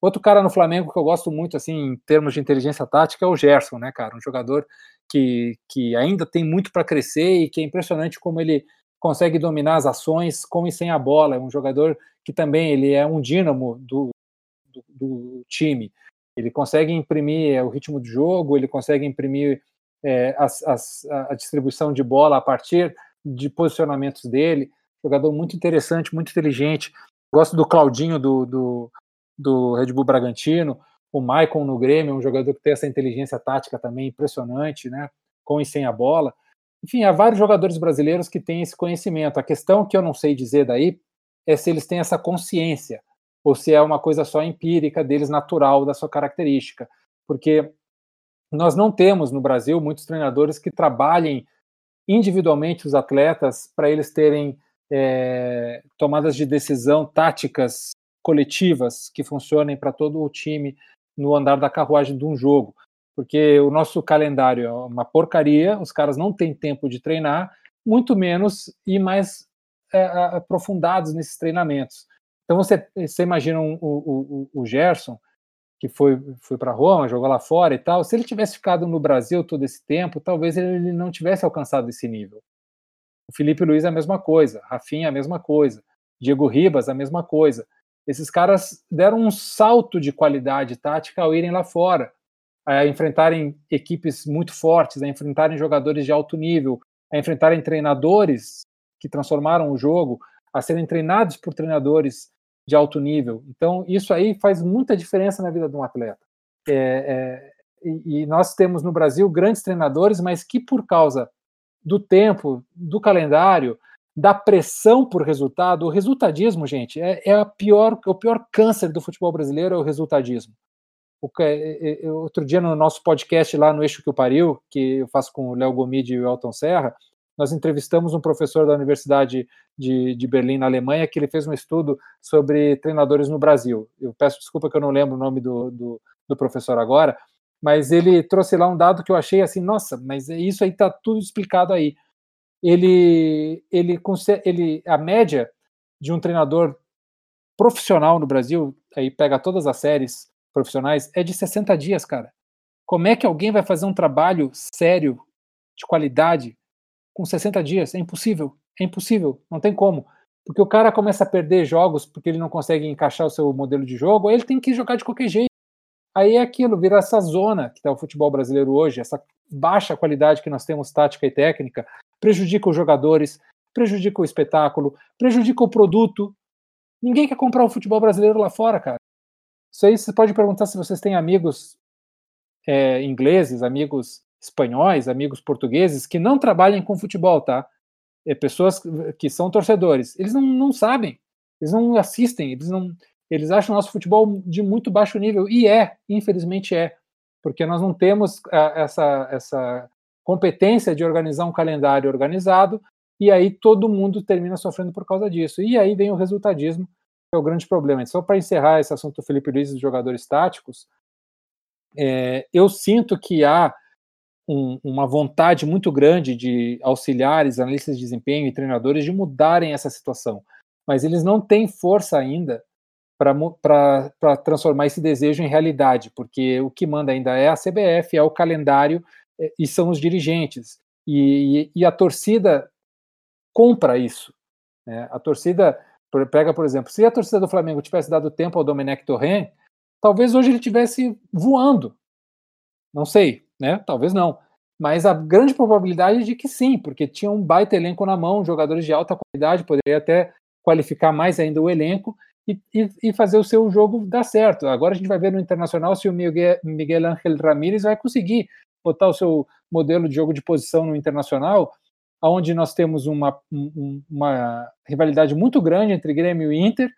Outro cara no Flamengo que eu gosto muito, assim, em termos de inteligência tática, é o Gerson, né, cara? Um jogador que, que ainda tem muito para crescer e que é impressionante como ele consegue dominar as ações com e sem a bola. É um jogador que também ele é um dínamo do, do, do time. Ele consegue imprimir é, o ritmo do jogo, ele consegue imprimir é, as, as, a distribuição de bola a partir de posicionamentos dele. Jogador muito interessante, muito inteligente. Gosto do Claudinho do, do, do Red Bull Bragantino, o Maicon no Grêmio, um jogador que tem essa inteligência tática também impressionante, né? Com e sem a bola. Enfim, há vários jogadores brasileiros que têm esse conhecimento. A questão que eu não sei dizer daí é se eles têm essa consciência ou se é uma coisa só empírica deles, natural da sua característica. Porque nós não temos no Brasil muitos treinadores que trabalhem individualmente os atletas para eles terem é, tomadas de decisão táticas coletivas que funcionem para todo o time no andar da carruagem de um jogo. Porque o nosso calendário é uma porcaria, os caras não têm tempo de treinar, muito menos ir mais é, aprofundados nesses treinamentos. Então você, você imagina um, o, o, o Gerson, que foi, foi para Roma, jogou lá fora e tal, se ele tivesse ficado no Brasil todo esse tempo, talvez ele não tivesse alcançado esse nível. O Felipe Luiz é a mesma coisa, Rafinha é a mesma coisa, Diego Ribas a mesma coisa. Esses caras deram um salto de qualidade tática ao irem lá fora, a enfrentarem equipes muito fortes, a enfrentarem jogadores de alto nível, a enfrentarem treinadores que transformaram o jogo, a serem treinados por treinadores de alto nível. Então, isso aí faz muita diferença na vida de um atleta. É, é, e, e nós temos no Brasil grandes treinadores, mas que por causa do tempo, do calendário, da pressão por resultado, o resultadismo, gente, é, é a pior, o pior câncer do futebol brasileiro é o resultadismo. O, é, é, outro dia no nosso podcast lá no Eixo que o Pariu, que eu faço com o Léo Gomide e o Elton Serra, nós entrevistamos um professor da Universidade de, de, Berlim, na Alemanha, que ele fez um estudo sobre treinadores no Brasil. Eu peço desculpa que eu não lembro o nome do, do, do professor agora, mas ele trouxe lá um dado que eu achei assim, nossa, mas isso aí está tudo explicado aí. Ele, ele, ele, a média de um treinador profissional no Brasil, aí pega todas as séries profissionais, é de 60 dias, cara. Como é que alguém vai fazer um trabalho sério, de qualidade, com 60 dias. É impossível. É impossível. Não tem como. Porque o cara começa a perder jogos porque ele não consegue encaixar o seu modelo de jogo, aí ele tem que jogar de qualquer jeito. Aí é aquilo, vira essa zona que está o futebol brasileiro hoje, essa baixa qualidade que nós temos tática e técnica, prejudica os jogadores, prejudica o espetáculo, prejudica o produto. Ninguém quer comprar o futebol brasileiro lá fora, cara. Isso aí você pode perguntar se vocês têm amigos é, ingleses, amigos espanhóis, amigos portugueses, que não trabalham com futebol, tá? É pessoas que são torcedores. Eles não, não sabem, eles não assistem, eles não. Eles acham o nosso futebol de muito baixo nível. E é, infelizmente é. Porque nós não temos ah, essa, essa competência de organizar um calendário organizado, e aí todo mundo termina sofrendo por causa disso. E aí vem o resultadismo, que é o grande problema. Só para encerrar esse assunto do Felipe Luiz dos jogadores táticos, é, eu sinto que há um, uma vontade muito grande de auxiliares, analistas de desempenho e treinadores de mudarem essa situação, mas eles não têm força ainda para transformar esse desejo em realidade, porque o que manda ainda é a CBF, é o calendário e são os dirigentes. E, e, e a torcida compra isso. Né? A torcida pega, por exemplo, se a torcida do Flamengo tivesse dado tempo ao Domenech Torren, talvez hoje ele tivesse voando. Não sei, né? Talvez não. Mas a grande probabilidade é de que sim, porque tinha um baita elenco na mão, jogadores de alta qualidade, poderia até qualificar mais ainda o elenco e, e, e, fazer o seu jogo dar certo. Agora a gente vai ver no Internacional se o Miguel, Miguel Ángel Ramírez vai conseguir botar o seu modelo de jogo de posição no Internacional, onde nós temos uma, uma rivalidade muito grande entre Grêmio e Inter,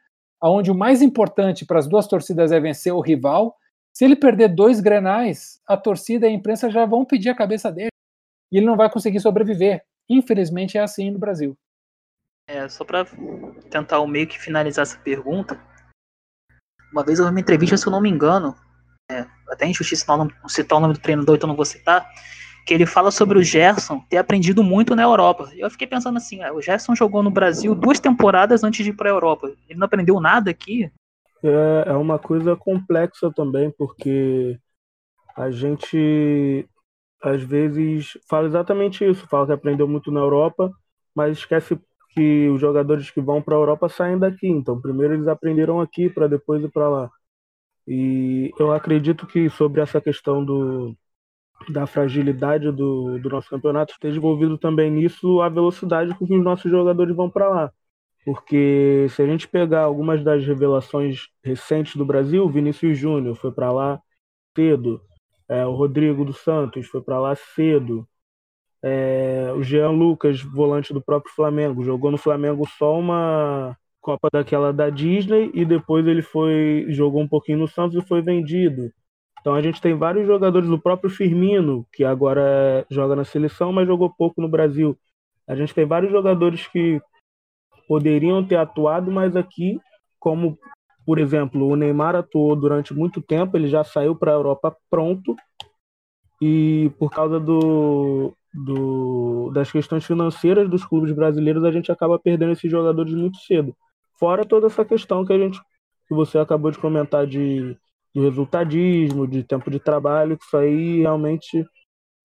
onde o mais importante para as duas torcidas é vencer o rival, se ele perder dois grenais, a torcida e a imprensa já vão pedir a cabeça dele. E ele não vai conseguir sobreviver. Infelizmente é assim no Brasil. É, só para tentar meio que finalizar essa pergunta. Uma vez eu vi uma entrevista, se eu não me engano, é, até injustiça não citar o nome do treinador, então não vou citar, que ele fala sobre o Gerson ter aprendido muito na Europa. Eu fiquei pensando assim, ah, o Gerson jogou no Brasil duas temporadas antes de ir para a Europa. Ele não aprendeu nada aqui? é, é uma coisa complexa também, porque a gente às vezes fala exatamente isso, fala que aprendeu muito na Europa, mas esquece que os jogadores que vão para a Europa saem daqui. Então, primeiro eles aprenderam aqui para depois ir para lá. E eu acredito que sobre essa questão do, da fragilidade do, do nosso campeonato, esteja envolvido também nisso a velocidade com que os nossos jogadores vão para lá. Porque se a gente pegar algumas das revelações recentes do Brasil, Vinícius Júnior foi para lá cedo, é, o Rodrigo dos Santos foi para lá cedo, é, o Jean Lucas, volante do próprio Flamengo, jogou no Flamengo só uma Copa daquela da Disney e depois ele foi jogou um pouquinho no Santos e foi vendido. Então a gente tem vários jogadores, o próprio Firmino, que agora joga na seleção, mas jogou pouco no Brasil. A gente tem vários jogadores que poderiam ter atuado mais aqui, como por exemplo, o Neymar atuou durante muito tempo, ele já saiu para a Europa pronto e por causa do, do, das questões financeiras dos clubes brasileiros, a gente acaba perdendo esses jogadores muito cedo. Fora toda essa questão que a gente que você acabou de comentar de, de resultadismo, de tempo de trabalho, que isso aí realmente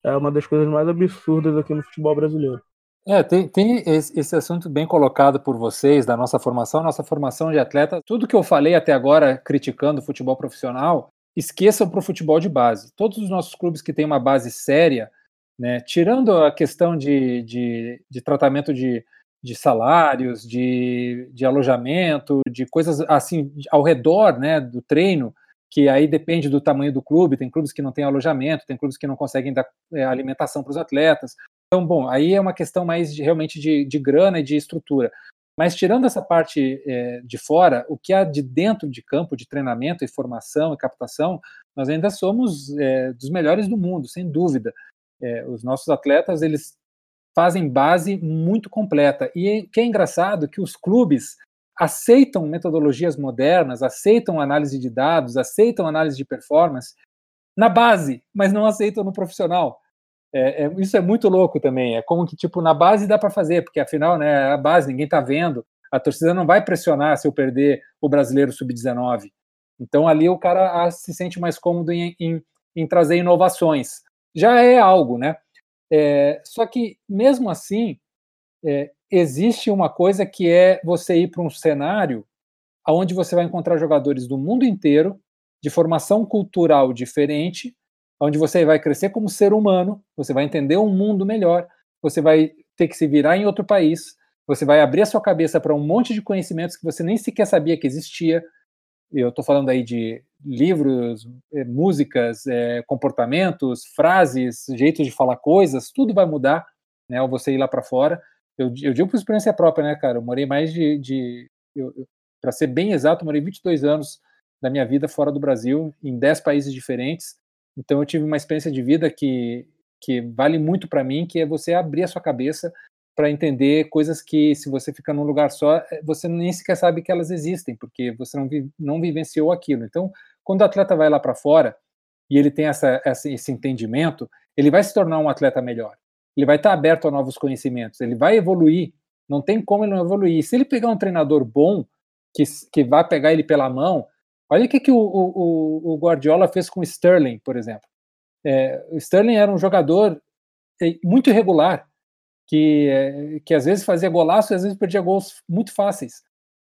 é uma das coisas mais absurdas aqui no futebol brasileiro. É, tem, tem esse assunto bem colocado por vocês, da nossa formação, nossa formação de atleta. Tudo que eu falei até agora criticando o futebol profissional, esqueçam para o futebol de base. Todos os nossos clubes que têm uma base séria, né, tirando a questão de, de, de tratamento de, de salários, de, de alojamento, de coisas assim ao redor né, do treino, que aí depende do tamanho do clube. Tem clubes que não têm alojamento, tem clubes que não conseguem dar é, alimentação para os atletas. Então, bom, aí é uma questão mais de, realmente de, de grana e de estrutura. Mas tirando essa parte é, de fora, o que há de dentro de campo, de treinamento e formação e captação, nós ainda somos é, dos melhores do mundo, sem dúvida. É, os nossos atletas, eles fazem base muito completa. E o que é engraçado é que os clubes aceitam metodologias modernas, aceitam análise de dados, aceitam análise de performance na base, mas não aceitam no profissional. É, é, isso é muito louco também. É como que, tipo, na base dá para fazer, porque afinal, né, é a base, ninguém está vendo. A torcida não vai pressionar se eu perder o brasileiro sub-19. Então ali o cara ah, se sente mais cômodo em, em, em trazer inovações. Já é algo, né? É, só que, mesmo assim, é, existe uma coisa que é você ir para um cenário onde você vai encontrar jogadores do mundo inteiro, de formação cultural diferente, onde você vai crescer como ser humano, você vai entender um mundo melhor, você vai ter que se virar em outro país, você vai abrir a sua cabeça para um monte de conhecimentos que você nem sequer sabia que existia. Eu estou falando aí de livros, é, músicas, é, comportamentos, frases, jeitos de falar coisas, tudo vai mudar, né, ao você ir lá para fora. Eu, eu digo por experiência própria, né, cara? Eu morei mais de. de para ser bem exato, morei 22 anos da minha vida fora do Brasil, em 10 países diferentes. Então eu tive uma experiência de vida que, que vale muito para mim, que é você abrir a sua cabeça para entender coisas que, se você fica num lugar só, eh, você nem sequer sabe que elas existem, porque você não, vi, não vivenciou aquilo. Então, quando o atleta vai lá para fora e ele tem essa, essa, esse entendimento, ele vai se tornar um atleta melhor. Ele vai estar tá aberto a novos conhecimentos, ele vai evoluir. Não tem como ele não evoluir. Se ele pegar um treinador bom, que, que vai pegar ele pela mão, olha o que, que o, o, o Guardiola fez com o Sterling, por exemplo. É, o Sterling era um jogador é, muito irregular, que, que às vezes fazia golaço e às vezes perdia gols muito fáceis.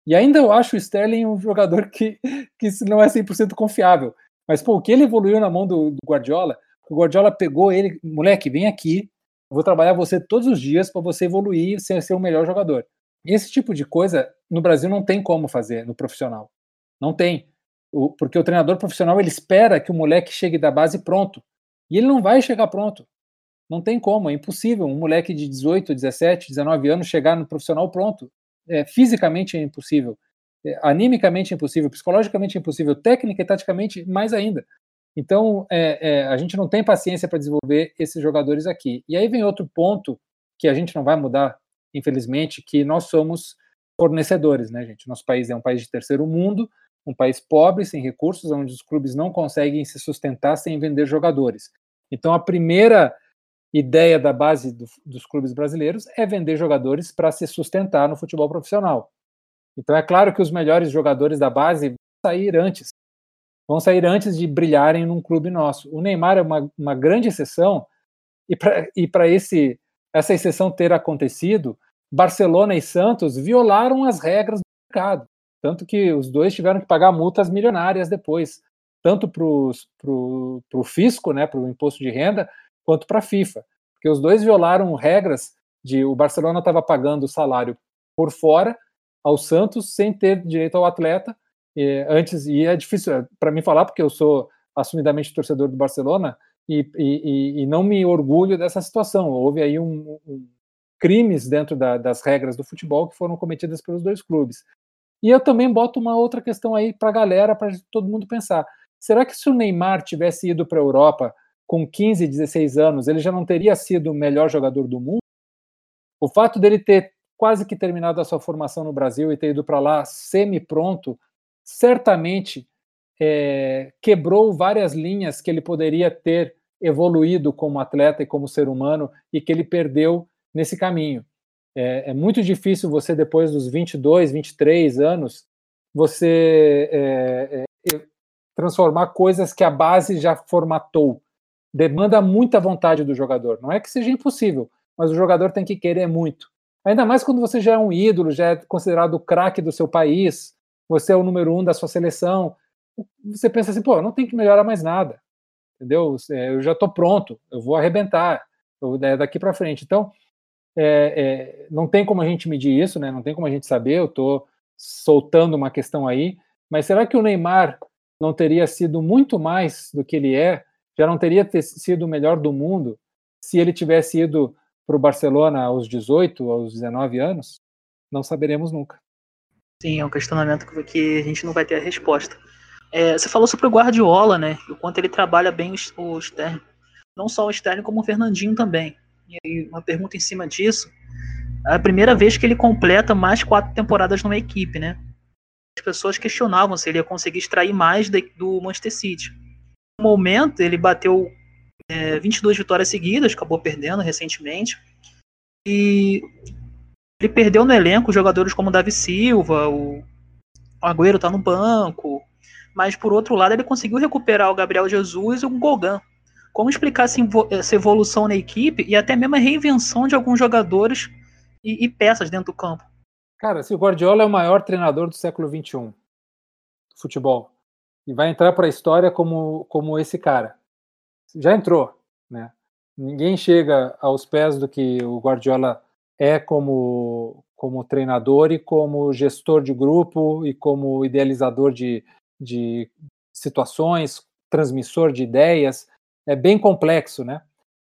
E ainda eu acho o Sterling um jogador que, que não é 100% confiável. Mas, pô, o que ele evoluiu na mão do, do Guardiola, o Guardiola pegou ele, moleque, vem aqui, vou trabalhar você todos os dias para você evoluir e ser, ser o melhor jogador. Esse tipo de coisa, no Brasil, não tem como fazer no profissional. Não tem. O, porque o treinador profissional, ele espera que o moleque chegue da base pronto. E ele não vai chegar pronto. Não tem como, é impossível. Um moleque de 18, 17, 19 anos chegar no profissional pronto é, fisicamente é impossível, é, animicamente é impossível, psicologicamente é impossível, técnica e taticamente mais ainda. Então, é, é a gente não tem paciência para desenvolver esses jogadores aqui. E aí vem outro ponto que a gente não vai mudar, infelizmente, que nós somos fornecedores, né, gente? Nosso país é um país de terceiro mundo, um país pobre, sem recursos, onde os clubes não conseguem se sustentar sem vender jogadores. Então, a primeira ideia da base do, dos clubes brasileiros é vender jogadores para se sustentar no futebol profissional. Então é claro que os melhores jogadores da base sair antes. Vão sair antes de brilharem num clube nosso. O Neymar é uma, uma grande exceção, e para esse essa exceção ter acontecido, Barcelona e Santos violaram as regras do mercado. Tanto que os dois tiveram que pagar multas milionárias depois, tanto para o fisco, né, para o imposto de renda, quanto para a FIFA. Porque os dois violaram regras de o Barcelona estava pagando o salário por fora ao Santos sem ter direito ao atleta. E, antes, e é difícil é, para mim falar, porque eu sou assumidamente torcedor do Barcelona e, e, e não me orgulho dessa situação. Houve aí um, um crimes dentro da, das regras do futebol que foram cometidas pelos dois clubes. E eu também boto uma outra questão aí para a galera, para todo mundo pensar. Será que se o Neymar tivesse ido para a Europa com 15, 16 anos, ele já não teria sido o melhor jogador do mundo? O fato dele ter quase que terminado a sua formação no Brasil e ter ido para lá semi-pronto, certamente é, quebrou várias linhas que ele poderia ter evoluído como atleta e como ser humano e que ele perdeu nesse caminho. É, é muito difícil você, depois dos 22, 23 anos, você é, é, transformar coisas que a base já formatou. Demanda muita vontade do jogador. Não é que seja impossível, mas o jogador tem que querer muito. Ainda mais quando você já é um ídolo, já é considerado o craque do seu país, você é o número um da sua seleção. Você pensa assim, pô, não tem que melhorar mais nada, entendeu? É, eu já estou pronto, eu vou arrebentar é daqui para frente. Então, é, é, não tem como a gente medir isso, né? Não tem como a gente saber. Eu estou soltando uma questão aí, mas será que o Neymar não teria sido muito mais do que ele é? Já não teria sido o melhor do mundo se ele tivesse ido para o Barcelona aos 18, aos 19 anos? Não saberemos nunca. Sim, é um questionamento que a gente não vai ter a resposta. É, você falou sobre o Guardiola, né? O quanto ele trabalha bem o, externo. Não só o externo, como o Fernandinho também. E aí, uma pergunta em cima disso. É a primeira vez que ele completa mais quatro temporadas numa equipe, né? As pessoas questionavam se ele ia conseguir extrair mais do Manchester City. Momento, ele bateu é, 22 vitórias seguidas, acabou perdendo recentemente. E ele perdeu no elenco jogadores como o Davi Silva, o Agüero tá no banco, mas por outro lado ele conseguiu recuperar o Gabriel Jesus e o Gogan. Como explicar essa evolução na equipe e até mesmo a reinvenção de alguns jogadores e, e peças dentro do campo? Cara, se o Guardiola é o maior treinador do século XXI, futebol, e vai entrar para a história como, como esse cara, já entrou, né? Ninguém chega aos pés do que o Guardiola é como, como treinador e como gestor de grupo e como idealizador de, de situações, transmissor de ideias, é bem complexo, né?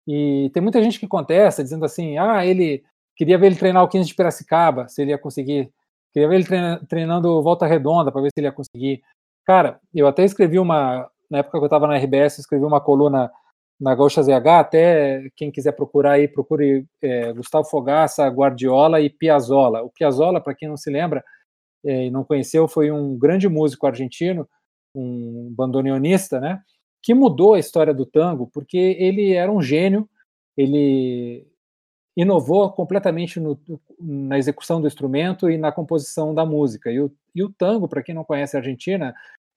E tem muita gente que contesta, dizendo assim, ah, ele queria ver ele treinar o 15 de Piracicaba, se ele ia conseguir, queria ver ele treinando volta redonda para ver se ele ia conseguir. Cara, eu até escrevi uma, na época que eu estava na RBS, escrevi uma coluna na Gaúcha ZH, até quem quiser procurar aí, procure é, Gustavo Fogaça, Guardiola e Piazzolla. O Piazzolla, para quem não se lembra é, e não conheceu, foi um grande músico argentino, um bandoneonista, né, que mudou a história do tango, porque ele era um gênio, ele inovou completamente no, na execução do instrumento e na composição da música. E o, e o tango, para quem não conhece a Argentina,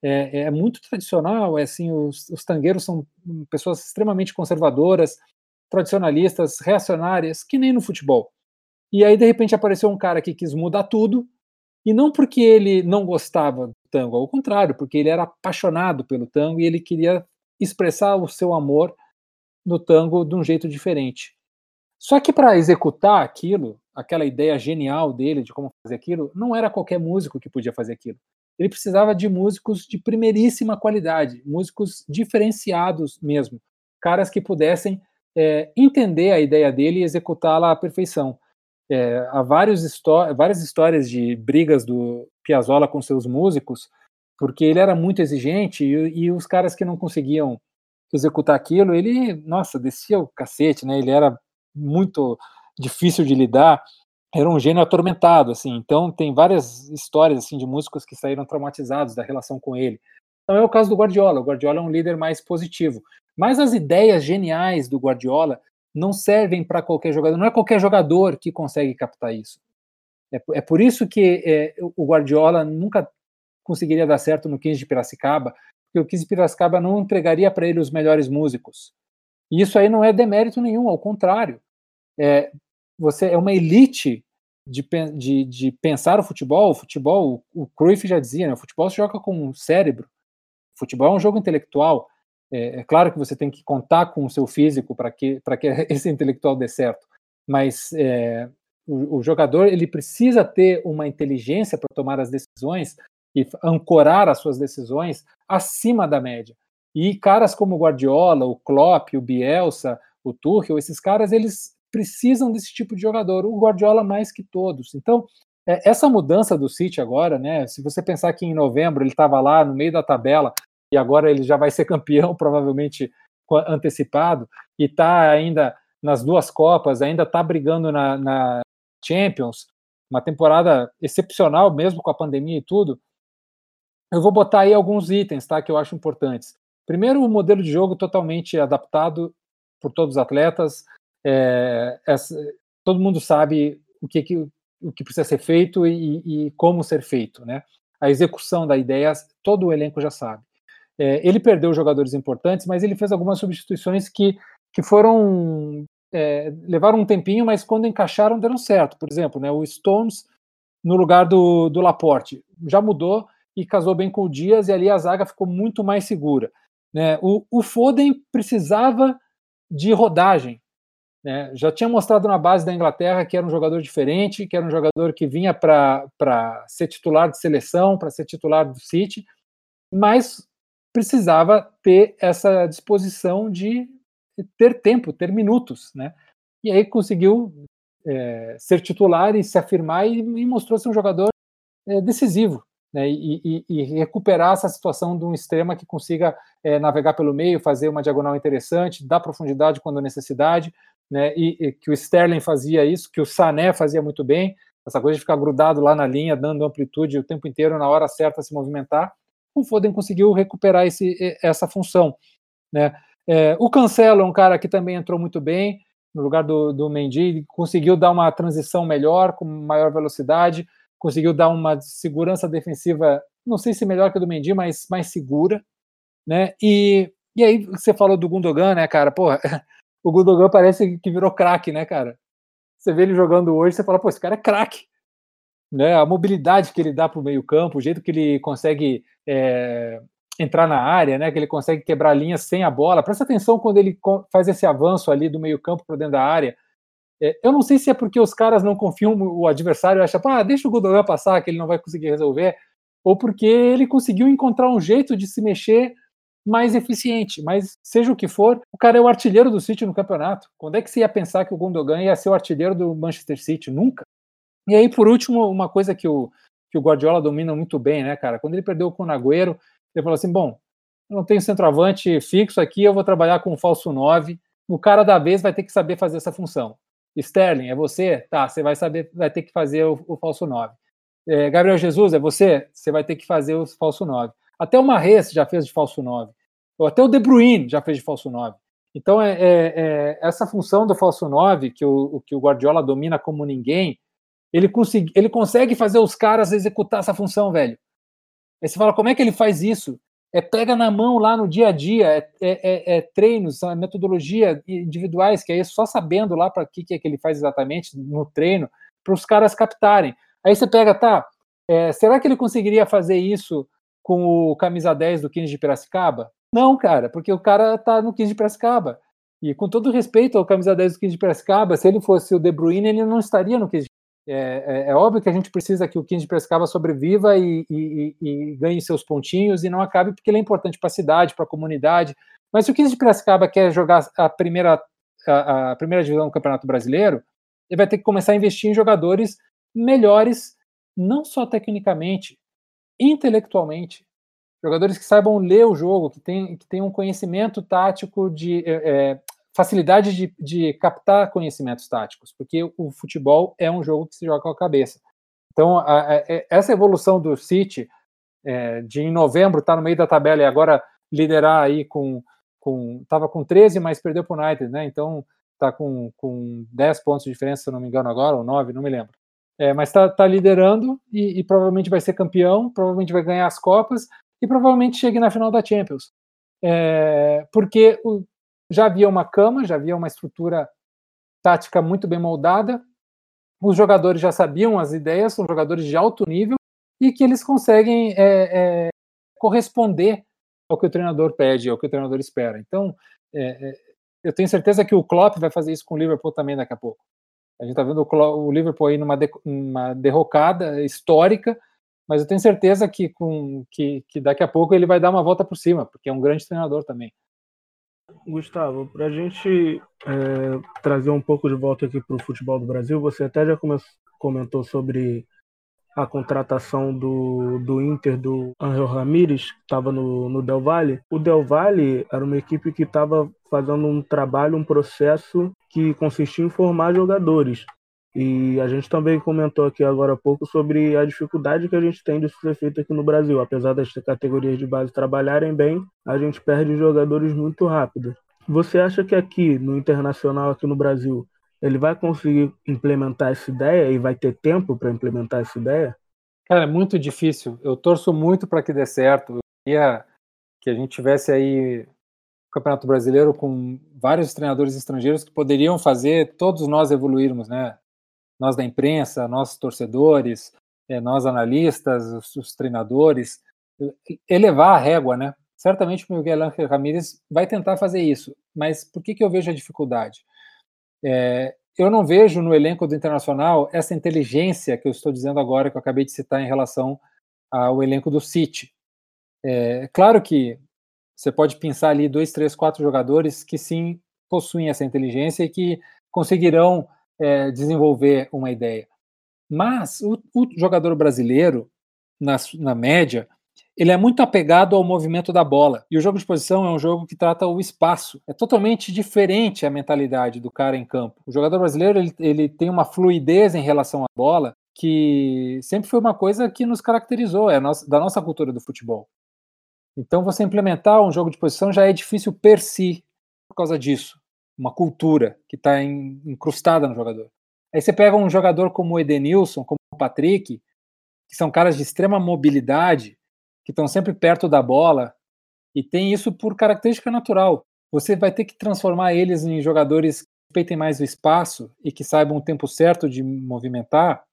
é, é muito tradicional, é assim, os, os tangueiros são pessoas extremamente conservadoras, tradicionalistas, reacionárias, que nem no futebol. E aí, de repente, apareceu um cara que quis mudar tudo, e não porque ele não gostava do tango, ao contrário, porque ele era apaixonado pelo tango e ele queria expressar o seu amor no tango de um jeito diferente. Só que para executar aquilo, aquela ideia genial dele de como fazer aquilo, não era qualquer músico que podia fazer aquilo ele precisava de músicos de primeiríssima qualidade, músicos diferenciados mesmo, caras que pudessem é, entender a ideia dele e executá-la à perfeição. É, há várias histórias de brigas do Piazzolla com seus músicos, porque ele era muito exigente e, e os caras que não conseguiam executar aquilo, ele, nossa, descia o cacete, né? Ele era muito difícil de lidar era um gênio atormentado, assim. Então tem várias histórias assim de músicos que saíram traumatizados da relação com ele. Então é o caso do Guardiola. O Guardiola é um líder mais positivo. Mas as ideias geniais do Guardiola não servem para qualquer jogador. Não é qualquer jogador que consegue captar isso. É, é por isso que é, o Guardiola nunca conseguiria dar certo no 15 de Piracicaba, porque o 15 de Piracicaba não entregaria para ele os melhores músicos. E isso aí não é demérito nenhum, ao contrário. É, você é uma elite de, de, de pensar o futebol. O futebol, o Cruyff já dizia, né, o futebol se joga com o cérebro. O futebol é um jogo intelectual. É, é claro que você tem que contar com o seu físico para que, que esse intelectual dê certo, mas é, o, o, jogador ele precisa ter uma inteligência para tomar as decisões e ancorar as suas decisões acima da média. E caras como o Guardiola, o Klopp, o Bielsa, o Tuchel, esses caras eles precisam desse tipo de jogador. O Guardiola mais que todos. Então é, essa mudança do City agora, né? Se você pensar que em novembro ele estava lá no meio da tabela e agora ele já vai ser campeão, provavelmente antecipado, e está ainda nas duas Copas, ainda está brigando na, na, Champions, uma temporada excepcional mesmo com a pandemia e tudo. Eu vou botar aí alguns itens, tá, que eu acho importantes. Primeiro, o modelo de jogo totalmente adaptado por todos os atletas. É, é, todo mundo sabe o que, que, o que precisa ser feito e, e, como ser feito, né? A execução da ideia, todo o elenco já sabe. É, ele perdeu jogadores importantes, mas ele fez algumas substituições que, que foram é, levaram um tempinho, mas quando encaixaram deram certo. Por exemplo, né, o Stones no lugar do, do Laporte já mudou e casou bem com o Dias e ali a zaga ficou muito mais segura. Né? O, o Foden precisava de rodagem. Né? Já tinha mostrado na base da Inglaterra que era um jogador diferente, que era um jogador que vinha para ser titular de seleção, para ser titular do City, mas precisava ter essa disposição de ter tempo, ter minutos, né? E aí conseguiu é, ser titular e se afirmar e, e mostrou ser um jogador é, decisivo, né? E, e, e, recuperar essa situação de um extrema que consiga é, navegar pelo meio, fazer uma diagonal interessante, dar profundidade quando necessidade, né? E, que o Sterling fazia isso, que o Sané fazia muito bem, essa coisa de ficar grudado lá na linha, dando amplitude o tempo inteiro, na hora certa se movimentar o Foden conseguiu recuperar esse, essa função. Né? É, o Cancelo é um cara que também entrou muito bem no lugar do, do Mendy, conseguiu dar uma transição melhor, com maior velocidade, conseguiu dar uma segurança defensiva, não sei se melhor que a do Mendy, mas mais segura. Né? E, e aí você falou do Gundogan, né, cara? Porra, o Gundogan parece que virou craque, né, cara? Você vê ele jogando hoje, você fala, pô, esse cara é craque né, a mobilidade que ele dá para o meio campo, o jeito que ele consegue é, entrar na área, né, que ele consegue quebrar linhas sem a bola. Presta atenção quando ele faz esse avanço ali do meio campo para dentro da área. É, eu não sei se é porque os caras não confiam o adversário acham, ah, deixa o Gundogan passar que ele não vai conseguir resolver, ou porque ele conseguiu encontrar um jeito de se mexer mais eficiente. Mas seja o que for, o cara é o artilheiro do City no campeonato. Quando é que você ia pensar que o Gundogan ia ser o artilheiro do Manchester City? Nunca. E aí, por último, uma coisa que o, que o Guardiola domina muito bem, né, cara? Quando ele perdeu com o Agüero, ele falou assim: bom, eu não tenho centroavante fixo aqui, eu vou trabalhar com o falso 9. O cara da vez vai ter que saber fazer essa função. Sterling, é você? Tá, você vai saber, vai ter que fazer o, o falso 9. É, Gabriel Jesus, é você? Você vai ter que fazer o falso 9. Até o Marres já fez de falso 9. Ou até o De Bruyne já fez de falso 9. Então, é, é, é essa função do falso 9, que o, que o Guardiola domina como ninguém, ele, consegui, ele consegue fazer os caras executar essa função, velho. Aí você fala, como é que ele faz isso? É pega na mão lá no dia a dia, é, é, é, é treinos, metodologia individuais, que é só sabendo lá para que, que é que ele faz exatamente no treino, para os caras captarem. Aí você pega, tá, é, será que ele conseguiria fazer isso com o camisa 10 do 15 de Piracicaba? Não, cara, porque o cara tá no 15 de Piracicaba. E com todo respeito ao camisa 10 do 15 de Piracicaba, se ele fosse o De Bruyne, ele não estaria no 15 de é, é, é, óbvio que a gente precisa que o 15 de Piracicaba sobreviva e, e, e, ganhe seus pontinhos e não acabe, porque ele é importante para a cidade, para a comunidade. Mas se o 15 de Piracicaba quer jogar a primeira, a, a, primeira divisão do Campeonato Brasileiro, ele vai ter que começar a investir em jogadores melhores, não só tecnicamente, intelectualmente. Jogadores que saibam ler o jogo, que tenham que um conhecimento tático de, é, facilidade de, de captar conhecimentos táticos, porque o futebol é um jogo que se joga com a cabeça. Então, a, a, é, essa evolução do City, é, de em novembro estar tá no meio da tabela e agora liderar aí com. com tava com 13, mas perdeu para o United, né? Então, está com, com 10 pontos de diferença, se não me engano, agora, ou 9, não me lembro. É, mas está tá liderando e, e, provavelmente vai ser campeão, provavelmente vai ganhar as Copas e provavelmente chegue na final da Champions. É, porque o, já havia uma cama, já havia uma estrutura tática muito bem moldada, os jogadores já sabiam as ideias, são jogadores de alto nível e que eles conseguem é, é, corresponder ao que o treinador pede, ao que o treinador espera. Então, é, é, eu tenho certeza que o Klopp vai fazer isso com o Liverpool também daqui a pouco. A gente está vendo o, Liverpool aí numa, de, derrocada histórica, mas eu tenho certeza que, com, que, que daqui a pouco ele vai dar uma volta por cima, porque é um grande treinador também. Gustavo, para a gente é, trazer um pouco de volta aqui para o futebol do Brasil, você até já comentou sobre a contratação do, do Inter do Angel Ramírez, que estava no, no Del Valle. O Del Valle era uma equipe que estava fazendo um trabalho, um processo que consistia em formar jogadores. E a gente também comentou aqui agora há pouco sobre a dificuldade que a gente tem de ser feito aqui no Brasil. Apesar das categorias de base trabalharem bem, a gente perde jogadores muito rápido. Você acha que aqui no internacional, aqui no Brasil, ele vai conseguir implementar essa ideia e vai ter tempo para implementar essa ideia? Cara, é muito difícil. Eu torço muito para que dê certo. Eu queria que a gente tivesse aí Campeonato Brasileiro com vários treinadores estrangeiros que poderiam fazer todos nós evoluirmos, né? Nós da imprensa, nós torcedores, eh, nós analistas, os, os treinadores, elevar a régua, né? Certamente o Miguel Ángel Ramírez vai tentar fazer isso, mas por que, que eu vejo a dificuldade? É, eu não vejo no elenco do Internacional essa inteligência que eu estou dizendo agora, que eu acabei de citar em relação ao elenco do City. É, claro que você pode pensar ali dois, três, quatro jogadores que sim possuem essa inteligência e que conseguirão é, desenvolver uma ideia. Mas o, o jogador brasileiro, na, na média, ele é muito apegado ao movimento da bola. E o jogo de posição é um jogo que trata o espaço. É totalmente diferente a mentalidade do cara em campo. O jogador brasileiro ele, ele tem uma fluidez em relação à bola que sempre foi uma coisa que nos caracterizou, é nossa, da nossa cultura do futebol. Então, você implementar um jogo de posição já é difícil per si, por causa disso. Uma cultura que está incrustada no jogador. Aí você pega um jogador como o Edenilson, como o Patrick, que são caras de extrema mobilidade, que estão sempre perto da bola, e tem isso por característica natural. Você vai ter que transformar eles em jogadores que respeitem mais o espaço e que saibam o tempo certo de movimentar.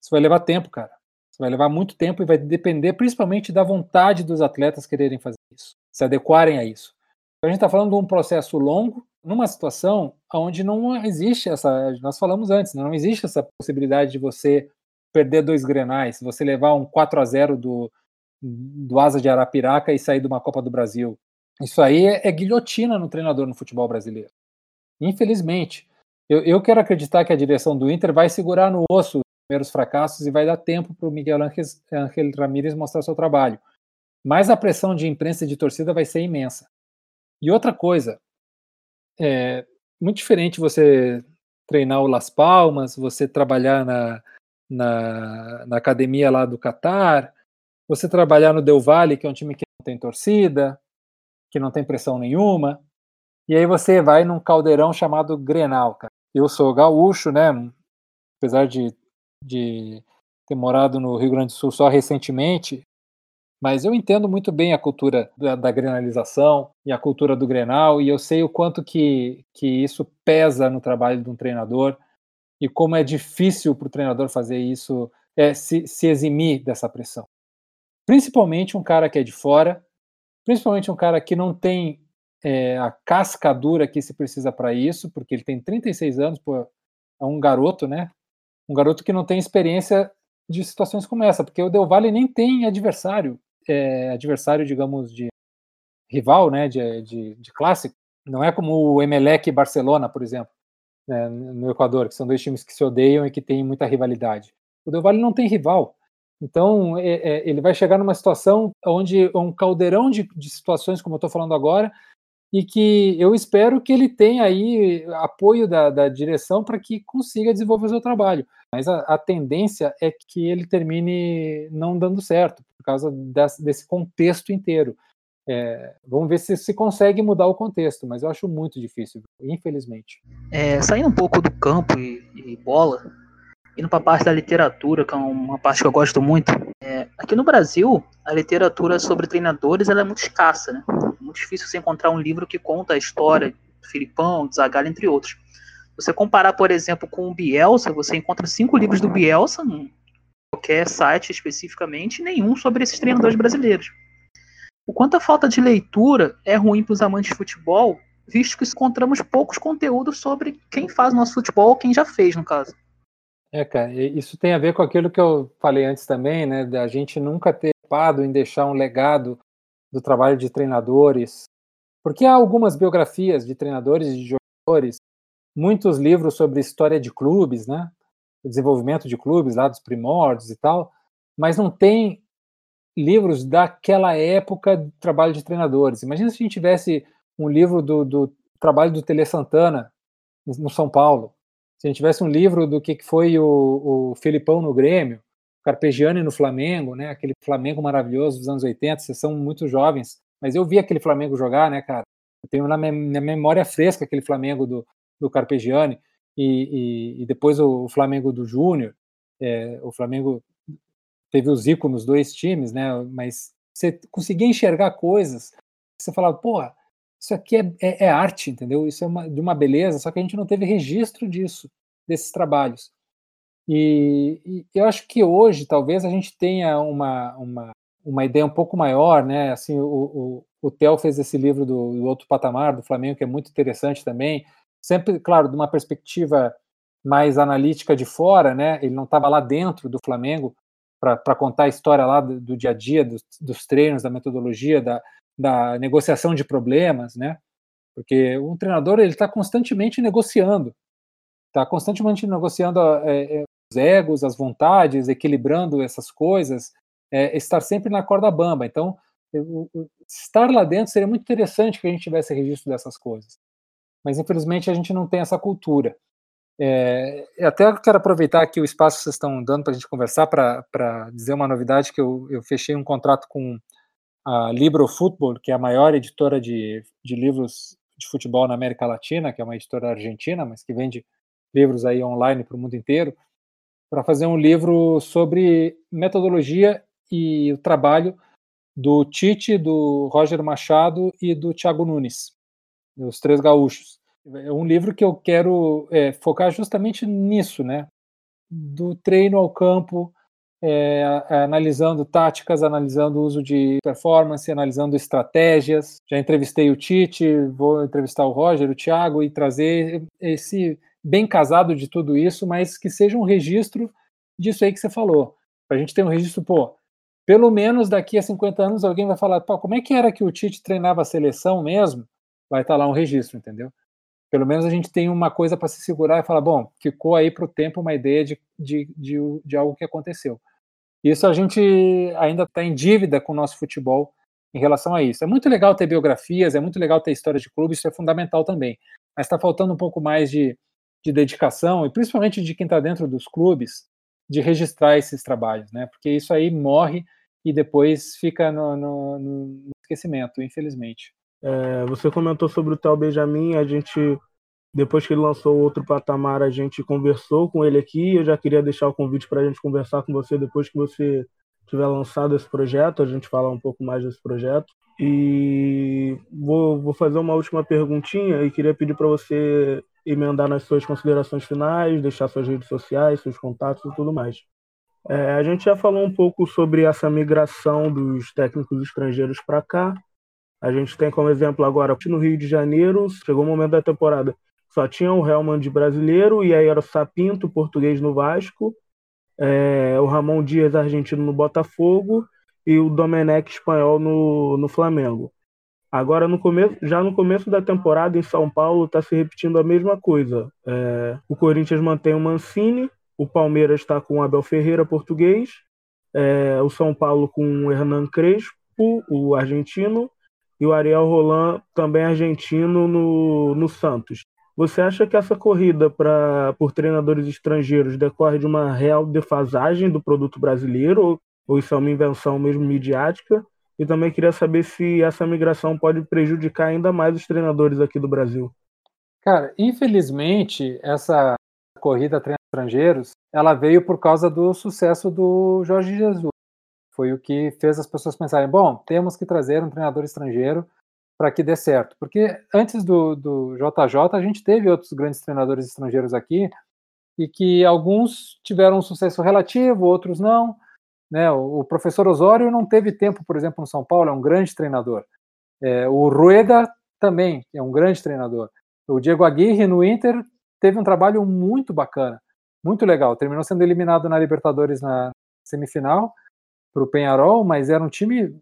Isso vai levar tempo, cara. Vai levar muito tempo e vai depender principalmente da vontade dos atletas quererem fazer isso, se adequarem a isso. Então a gente está falando de um processo longo, numa situação onde não existe essa. Nós falamos antes, não existe essa possibilidade de você perder dois grenais, você levar um 4 a 0 do, do Asa de Arapiraca e sair de uma Copa do Brasil. Isso aí é, é guilhotina no treinador no futebol brasileiro. Infelizmente. Eu, eu, quero acreditar que a direção do Inter vai segurar no osso os primeiros fracassos e vai dar tempo para o Miguel Ángel Ramírez mostrar seu trabalho. Mas a pressão de imprensa e de torcida vai ser imensa. E outra coisa, é muito diferente você treinar o Las Palmas, você trabalhar na, na, na academia lá do Catar, você trabalhar no Del Valle, que é um time que não tem torcida, que não tem pressão nenhuma, e aí você vai num caldeirão chamado Grenal, cara. Eu sou gaúcho, né? Apesar de, de ter morado no Rio Grande do Sul só recentemente, mas eu entendo muito bem a cultura da, da, grenalização e a cultura do Grenal, e eu sei o quanto que, que isso pesa no trabalho de um treinador e como é difícil para o treinador fazer isso, é, se, se eximir dessa pressão principalmente um cara que é de fora, principalmente um cara que não tem é, a casca dura que se precisa para isso, porque ele tem 36 anos, pô, é um garoto, né? Um garoto que não tem experiência de situações como essa, porque o Del Valle nem tem adversário, é, adversário, digamos, de rival, né, de, de, de, clássico. Não é como o Emelec e Barcelona, por exemplo, né, no Equador, que são dois times que se odeiam e que têm muita rivalidade. O Del Valle não tem rival. Então, é, é, ele vai chegar numa situação onde um caldeirão de, de situações, como eu estou falando agora, e que eu espero que ele tenha aí apoio da, da direção para que consiga desenvolver o seu trabalho. Mas a, a, tendência é que ele termine não dando certo, por causa desse, desse contexto inteiro. É, vamos ver se se consegue mudar o contexto, mas eu acho muito difícil, infelizmente. É, saindo um pouco do campo e, e bola, indo para a parte da literatura, que é uma parte que eu gosto muito, é, aqui no Brasil, a literatura sobre treinadores ela é muito escassa, né? É muito difícil você encontrar um livro que conta a história do Filipão, do Zagallo, entre outros. Você comparar, por exemplo, com o Bielsa, você encontra cinco livros do Bielsa, em qualquer site especificamente, nenhum sobre esses treinadores brasileiros. O quanto a falta de leitura é ruim para os amantes de futebol, visto que encontramos poucos conteúdos sobre quem faz nosso futebol, quem já fez, no caso. É, cara, isso tem a ver com aquilo que eu falei antes também, né, da gente nunca ter preocupado em deixar um legado do trabalho de treinadores, porque há algumas biografias de treinadores e de jogadores, muitos livros sobre história de clubes, né, o desenvolvimento de clubes lá dos primórdios e tal, mas não tem livros daquela época de trabalho de treinadores. Imagina se a gente tivesse um livro do, do trabalho do Tele Santana no São Paulo, se a gente tivesse um livro do que foi o, o Felipão no Grêmio, Carpegiani no Flamengo, né? Aquele Flamengo maravilhoso dos anos 80, vocês são muito jovens, mas eu vi aquele Flamengo jogar, né, cara? Eu tenho na minha memória fresca aquele Flamengo do, do Carpegiani e, e, e depois o, Flamengo do Júnior. É, o Flamengo teve o Zico nos dois times, né? Mas você conseguia enxergar coisas, você falava, porra, isso aqui é, é, é arte, entendeu? Isso é uma, de uma beleza, só que a gente não teve registro disso, desses trabalhos. E, e, eu acho que hoje talvez a gente tenha uma, uma, uma ideia um pouco maior, né? Assim, o, o, o Theo fez esse livro do, do, Outro Patamar, do Flamengo, que é muito interessante também. Sempre, claro, de uma perspectiva mais analítica de fora, né? Ele não estava lá dentro do Flamengo para contar a história lá do, do dia a dia, dos, dos, treinos, da metodologia, da, da negociação de problemas, né? Porque um treinador ele está constantemente negociando, está constantemente negociando é, é, os egos, as vontades, equilibrando essas coisas, é, estar sempre na corda bamba. Então, eu, eu, estar lá dentro seria muito interessante que a gente tivesse registro dessas coisas. Mas infelizmente a gente não tem essa cultura. É, até quero aproveitar aqui o espaço que vocês estão dando para a gente conversar para dizer uma novidade que eu, eu fechei um contrato com a Libro Football, que é a maior editora de, de livros de futebol na América Latina, que é uma editora argentina, mas que vende livros aí online para o mundo inteiro, para fazer um livro sobre metodologia e o trabalho do Tite, do Roger Machado e do Thiago Nunes, os três gaúchos. É um livro que eu quero é, focar justamente nisso, né? Do treino ao campo, é, analisando táticas, analisando o uso de performance, analisando estratégias. Já entrevistei o Tite, vou entrevistar o Roger, o Thiago e trazer esse bem casado de tudo isso, mas que seja um registro disso aí que você falou. Para a gente ter um registro, pô, pelo menos daqui a 50 anos alguém vai falar, pô, como é que era que o Tite treinava a seleção mesmo? Vai estar tá lá um registro, entendeu? Pelo menos a gente tem uma coisa para se segurar e falar, bom, ficou aí para o tempo uma ideia de, de, de, de algo que aconteceu. Isso a gente ainda está em dívida com o nosso futebol em relação a isso. É muito legal ter biografias, é muito legal ter história de clube, isso é fundamental também. Mas está faltando um pouco mais de, de dedicação, e principalmente de quem está dentro dos clubes, de registrar esses trabalhos, né? Porque isso aí morre e depois fica no, no, no esquecimento, infelizmente. É, você comentou sobre o Tal Benjamin, a gente depois que ele lançou outro patamar, a gente conversou com ele aqui. Eu já queria deixar o convite para a gente conversar com você depois que você tiver lançado esse projeto, a gente falar um pouco mais desse projeto. E vou, vou fazer uma última perguntinha e queria pedir para você emendar nas suas considerações finais, deixar suas redes sociais, seus contatos e tudo mais. É, a gente já falou um pouco sobre essa migração dos técnicos estrangeiros para cá. A gente tem como exemplo agora no Rio de Janeiro, chegou o momento da temporada só tinha o Helman de brasileiro, e aí era o Sapinto, português no Vasco, é, o Ramon Dias, argentino no Botafogo, e o Domenech, espanhol, no, no Flamengo. Agora, no começo, já no começo da temporada, em São Paulo, está se repetindo a mesma coisa. É, o Corinthians mantém o Mancini, o Palmeiras está com o Abel Ferreira, português, é, o São Paulo com o Hernan Crespo, o argentino, e o Ariel Roland, também argentino, no, no Santos. Você acha que essa corrida pra, por treinadores estrangeiros decorre de uma real defasagem do produto brasileiro ou, isso é uma invenção mesmo midiática? E também queria saber se essa migração pode prejudicar ainda mais os treinadores aqui do Brasil. Cara, infelizmente, essa corrida estrangeiros, ela veio por causa do sucesso do Jorge Jesus. Foi o que fez as pessoas pensarem: bom, temos que trazer um treinador estrangeiro para que dê certo. Porque antes do, do JJ, a gente teve outros grandes treinadores estrangeiros aqui, e que alguns tiveram um sucesso relativo, outros não. Né? O, o, professor Osório não teve tempo, por exemplo, no São Paulo, é um grande treinador. É, o Rueda também é um grande treinador. O Diego Aguirre no Inter teve um trabalho muito bacana, muito legal. Terminou sendo eliminado na Libertadores na semifinal para o Penharol, mas era um time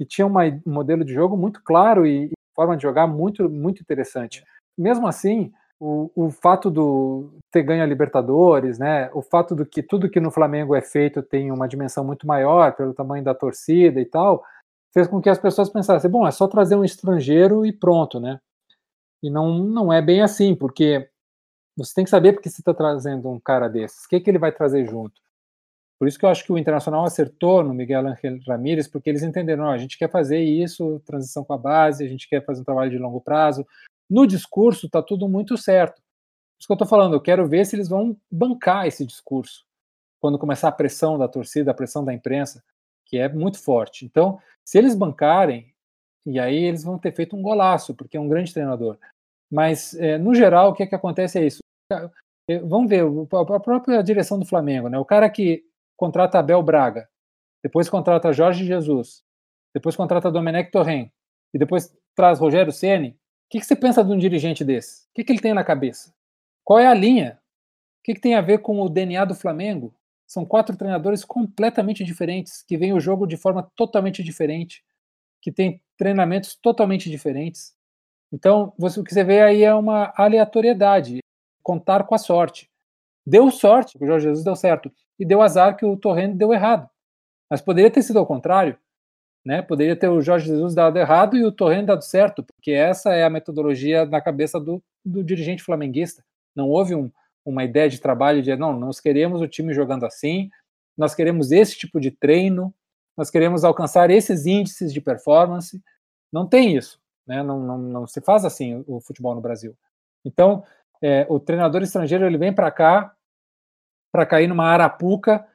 que tinha uma, um modelo de jogo muito claro e, e forma de jogar muito, muito interessante. Mesmo assim, o, o fato do ter ganho a Libertadores, né, o fato do que tudo que no Flamengo é feito tem uma dimensão muito maior pelo tamanho da torcida e tal, fez com que as pessoas pensassem, bom, é só trazer um estrangeiro e pronto, né? E não, não é bem assim, porque você tem que saber porque você está trazendo um cara desses, o que, que ele vai trazer junto. Por isso que eu acho que o Internacional acertou no Miguel Ángel Ramírez, porque eles entenderam, a gente quer fazer isso, transição com a base, a gente quer fazer um trabalho de longo prazo, no discurso está tudo muito certo. Isso que eu estou falando, eu quero ver se eles vão bancar esse discurso quando começar a pressão da torcida, a pressão da imprensa, que é muito forte. Então, se eles bancarem, e aí eles vão ter feito um golaço, porque é um grande treinador. Mas, é, no geral, o que, é que acontece é isso. Vamos ver, a própria direção do Flamengo, né? O cara que contrata Abel Braga, depois contrata Jorge Jesus, depois contrata Domenech Torren, e depois traz Rogério Ceni, que, que você pensa de um dirigente desse? O que, que ele tem na cabeça? Qual é a linha? O que, que tem a ver com o DNA do Flamengo? São quatro treinadores completamente diferentes, que veem o jogo de forma totalmente diferente, que têm treinamentos totalmente diferentes. Então, você, o que você vê aí é uma aleatoriedade, contar com a sorte. Deu sorte, o Jorge Jesus deu certo, e deu azar que o Torrent deu errado. Mas poderia ter sido ao contrário. Né? Poderia ter o Jorge Jesus dado errado e o Torrent dado certo, porque essa é a metodologia na cabeça do, do dirigente flamenguista. Não houve um, uma ideia de trabalho de não, nós queremos o time jogando assim, nós queremos esse tipo de treino, nós queremos alcançar esses índices de performance. Não tem isso, né? não, não, não se faz assim o futebol no Brasil. Então, é, o treinador estrangeiro ele vem para cá para cair numa arapuca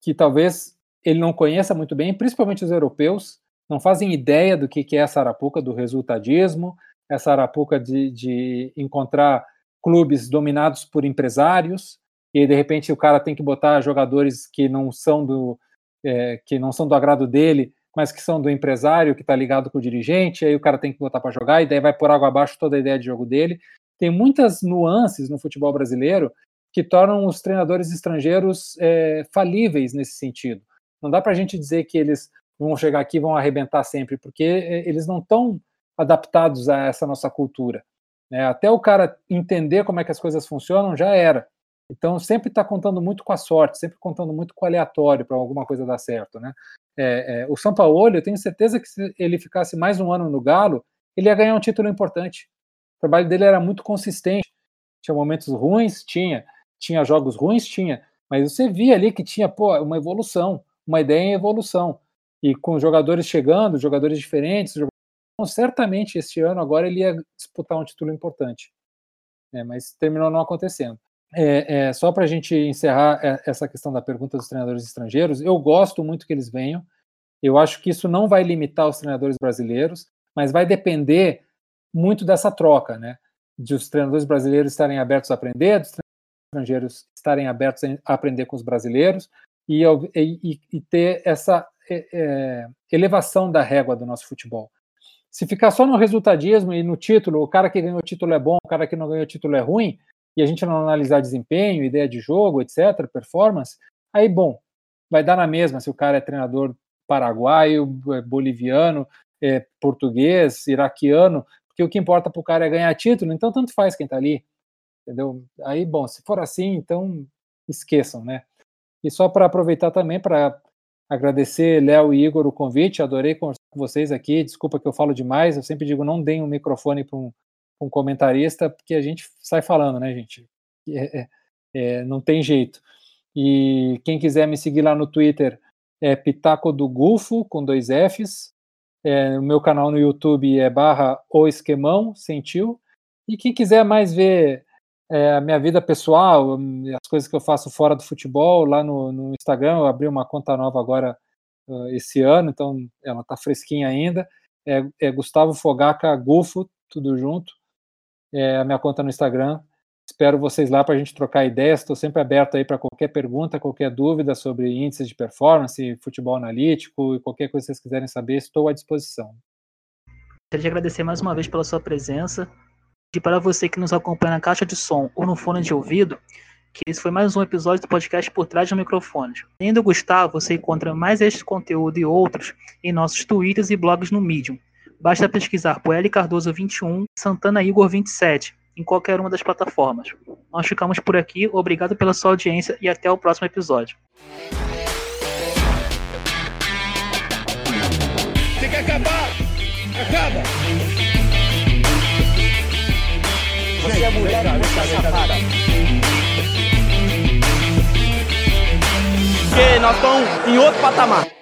que talvez ele não conheça muito bem, principalmente os europeus, não fazem ideia do que, é essa arapuca do resultadismo, essa arapuca de, de encontrar clubes dominados por empresários, e de repente o cara tem que botar jogadores que não são do é, que não são do agrado dele, mas que são do empresário que está ligado com o dirigente, aí o cara tem que botar para jogar, e daí vai por água abaixo toda a ideia de jogo dele. Tem muitas nuances no futebol brasileiro que tornam os treinadores estrangeiros é, falíveis nesse sentido. Não dá para a gente dizer que eles vão chegar aqui e vão arrebentar sempre, porque é, eles não estão adaptados a essa nossa cultura. Né? Até o cara entender como é que as coisas funcionam já era. Então sempre está contando muito com a sorte, sempre contando muito com o aleatório para alguma coisa dar certo, né? É, é, o São Paulo, eu tenho certeza que se ele ficasse mais um ano no Galo, ele ia ganhar um título importante. O trabalho dele era muito consistente. Tinha momentos ruins, tinha. Tinha jogos ruins, tinha. Mas você via ali que tinha pô, uma evolução uma ideia em evolução. E com jogadores chegando, jogadores diferentes, então, certamente este ano agora ele ia disputar um título importante. É, mas terminou não acontecendo. É, é, só para a gente encerrar é, essa questão da pergunta dos treinadores estrangeiros, eu gosto muito que eles venham. Eu acho que isso não vai limitar os treinadores brasileiros, mas vai depender muito dessa troca, né? De os treinadores brasileiros estarem abertos a aprender, dos estrangeiros estarem abertos a aprender com os brasileiros, e, e, e ter essa é, elevação da régua do nosso futebol. Se ficar só no resultadismo e no título, o cara que ganhou o título é bom, o cara que não ganhou o título é ruim, e a gente não analisar desempenho, ideia de jogo, etc., performance, aí, bom, vai dar na mesma se o cara é treinador paraguaio, boliviano, é português, iraquiano, porque o que importa para o cara é ganhar título, então tanto faz quem está ali, entendeu? Aí, bom, se for assim, então esqueçam, né? E só para aproveitar também para agradecer Léo e Igor o convite, adorei conversar com vocês aqui. Desculpa que eu falo demais, eu sempre digo não deem um microfone para um, um, comentarista, porque a gente sai falando, né, gente? É, é, é, não tem jeito. E quem quiser me seguir lá no Twitter é Pitaco do Gufo, com dois Fs. É, o meu canal no YouTube é barra O Esquemão, sentiu. E quem quiser mais ver é, a minha vida pessoal, as coisas que eu faço fora do futebol, lá no, no Instagram, eu abri uma conta nova agora uh, esse ano, então ela está fresquinha ainda. É, é, Gustavo Fogaca Gufo, tudo junto. É a minha conta no Instagram. Espero vocês lá para a gente trocar ideias. Estou sempre aberto aí para qualquer pergunta, qualquer dúvida sobre índices de performance, futebol analítico e qualquer coisa que vocês quiserem saber, estou à disposição. Queria te agradecer mais uma vez pela sua presença. E para você que nos acompanha na caixa de som ou no fone de ouvido, que esse foi mais um episódio do podcast Por Trás do Microfone. Além do Gustavo, você encontra mais este conteúdo e outros em nossos twitters e blogs no Medium. Basta pesquisar por L Cardoso 21 Santana Igor 27 em qualquer uma das plataformas. Nós ficamos por aqui, obrigado pela sua audiência e até o próximo episódio. Tem que acabar! Acaba! Você é mulher, você é safada. Porque nós estamos em outro patamar.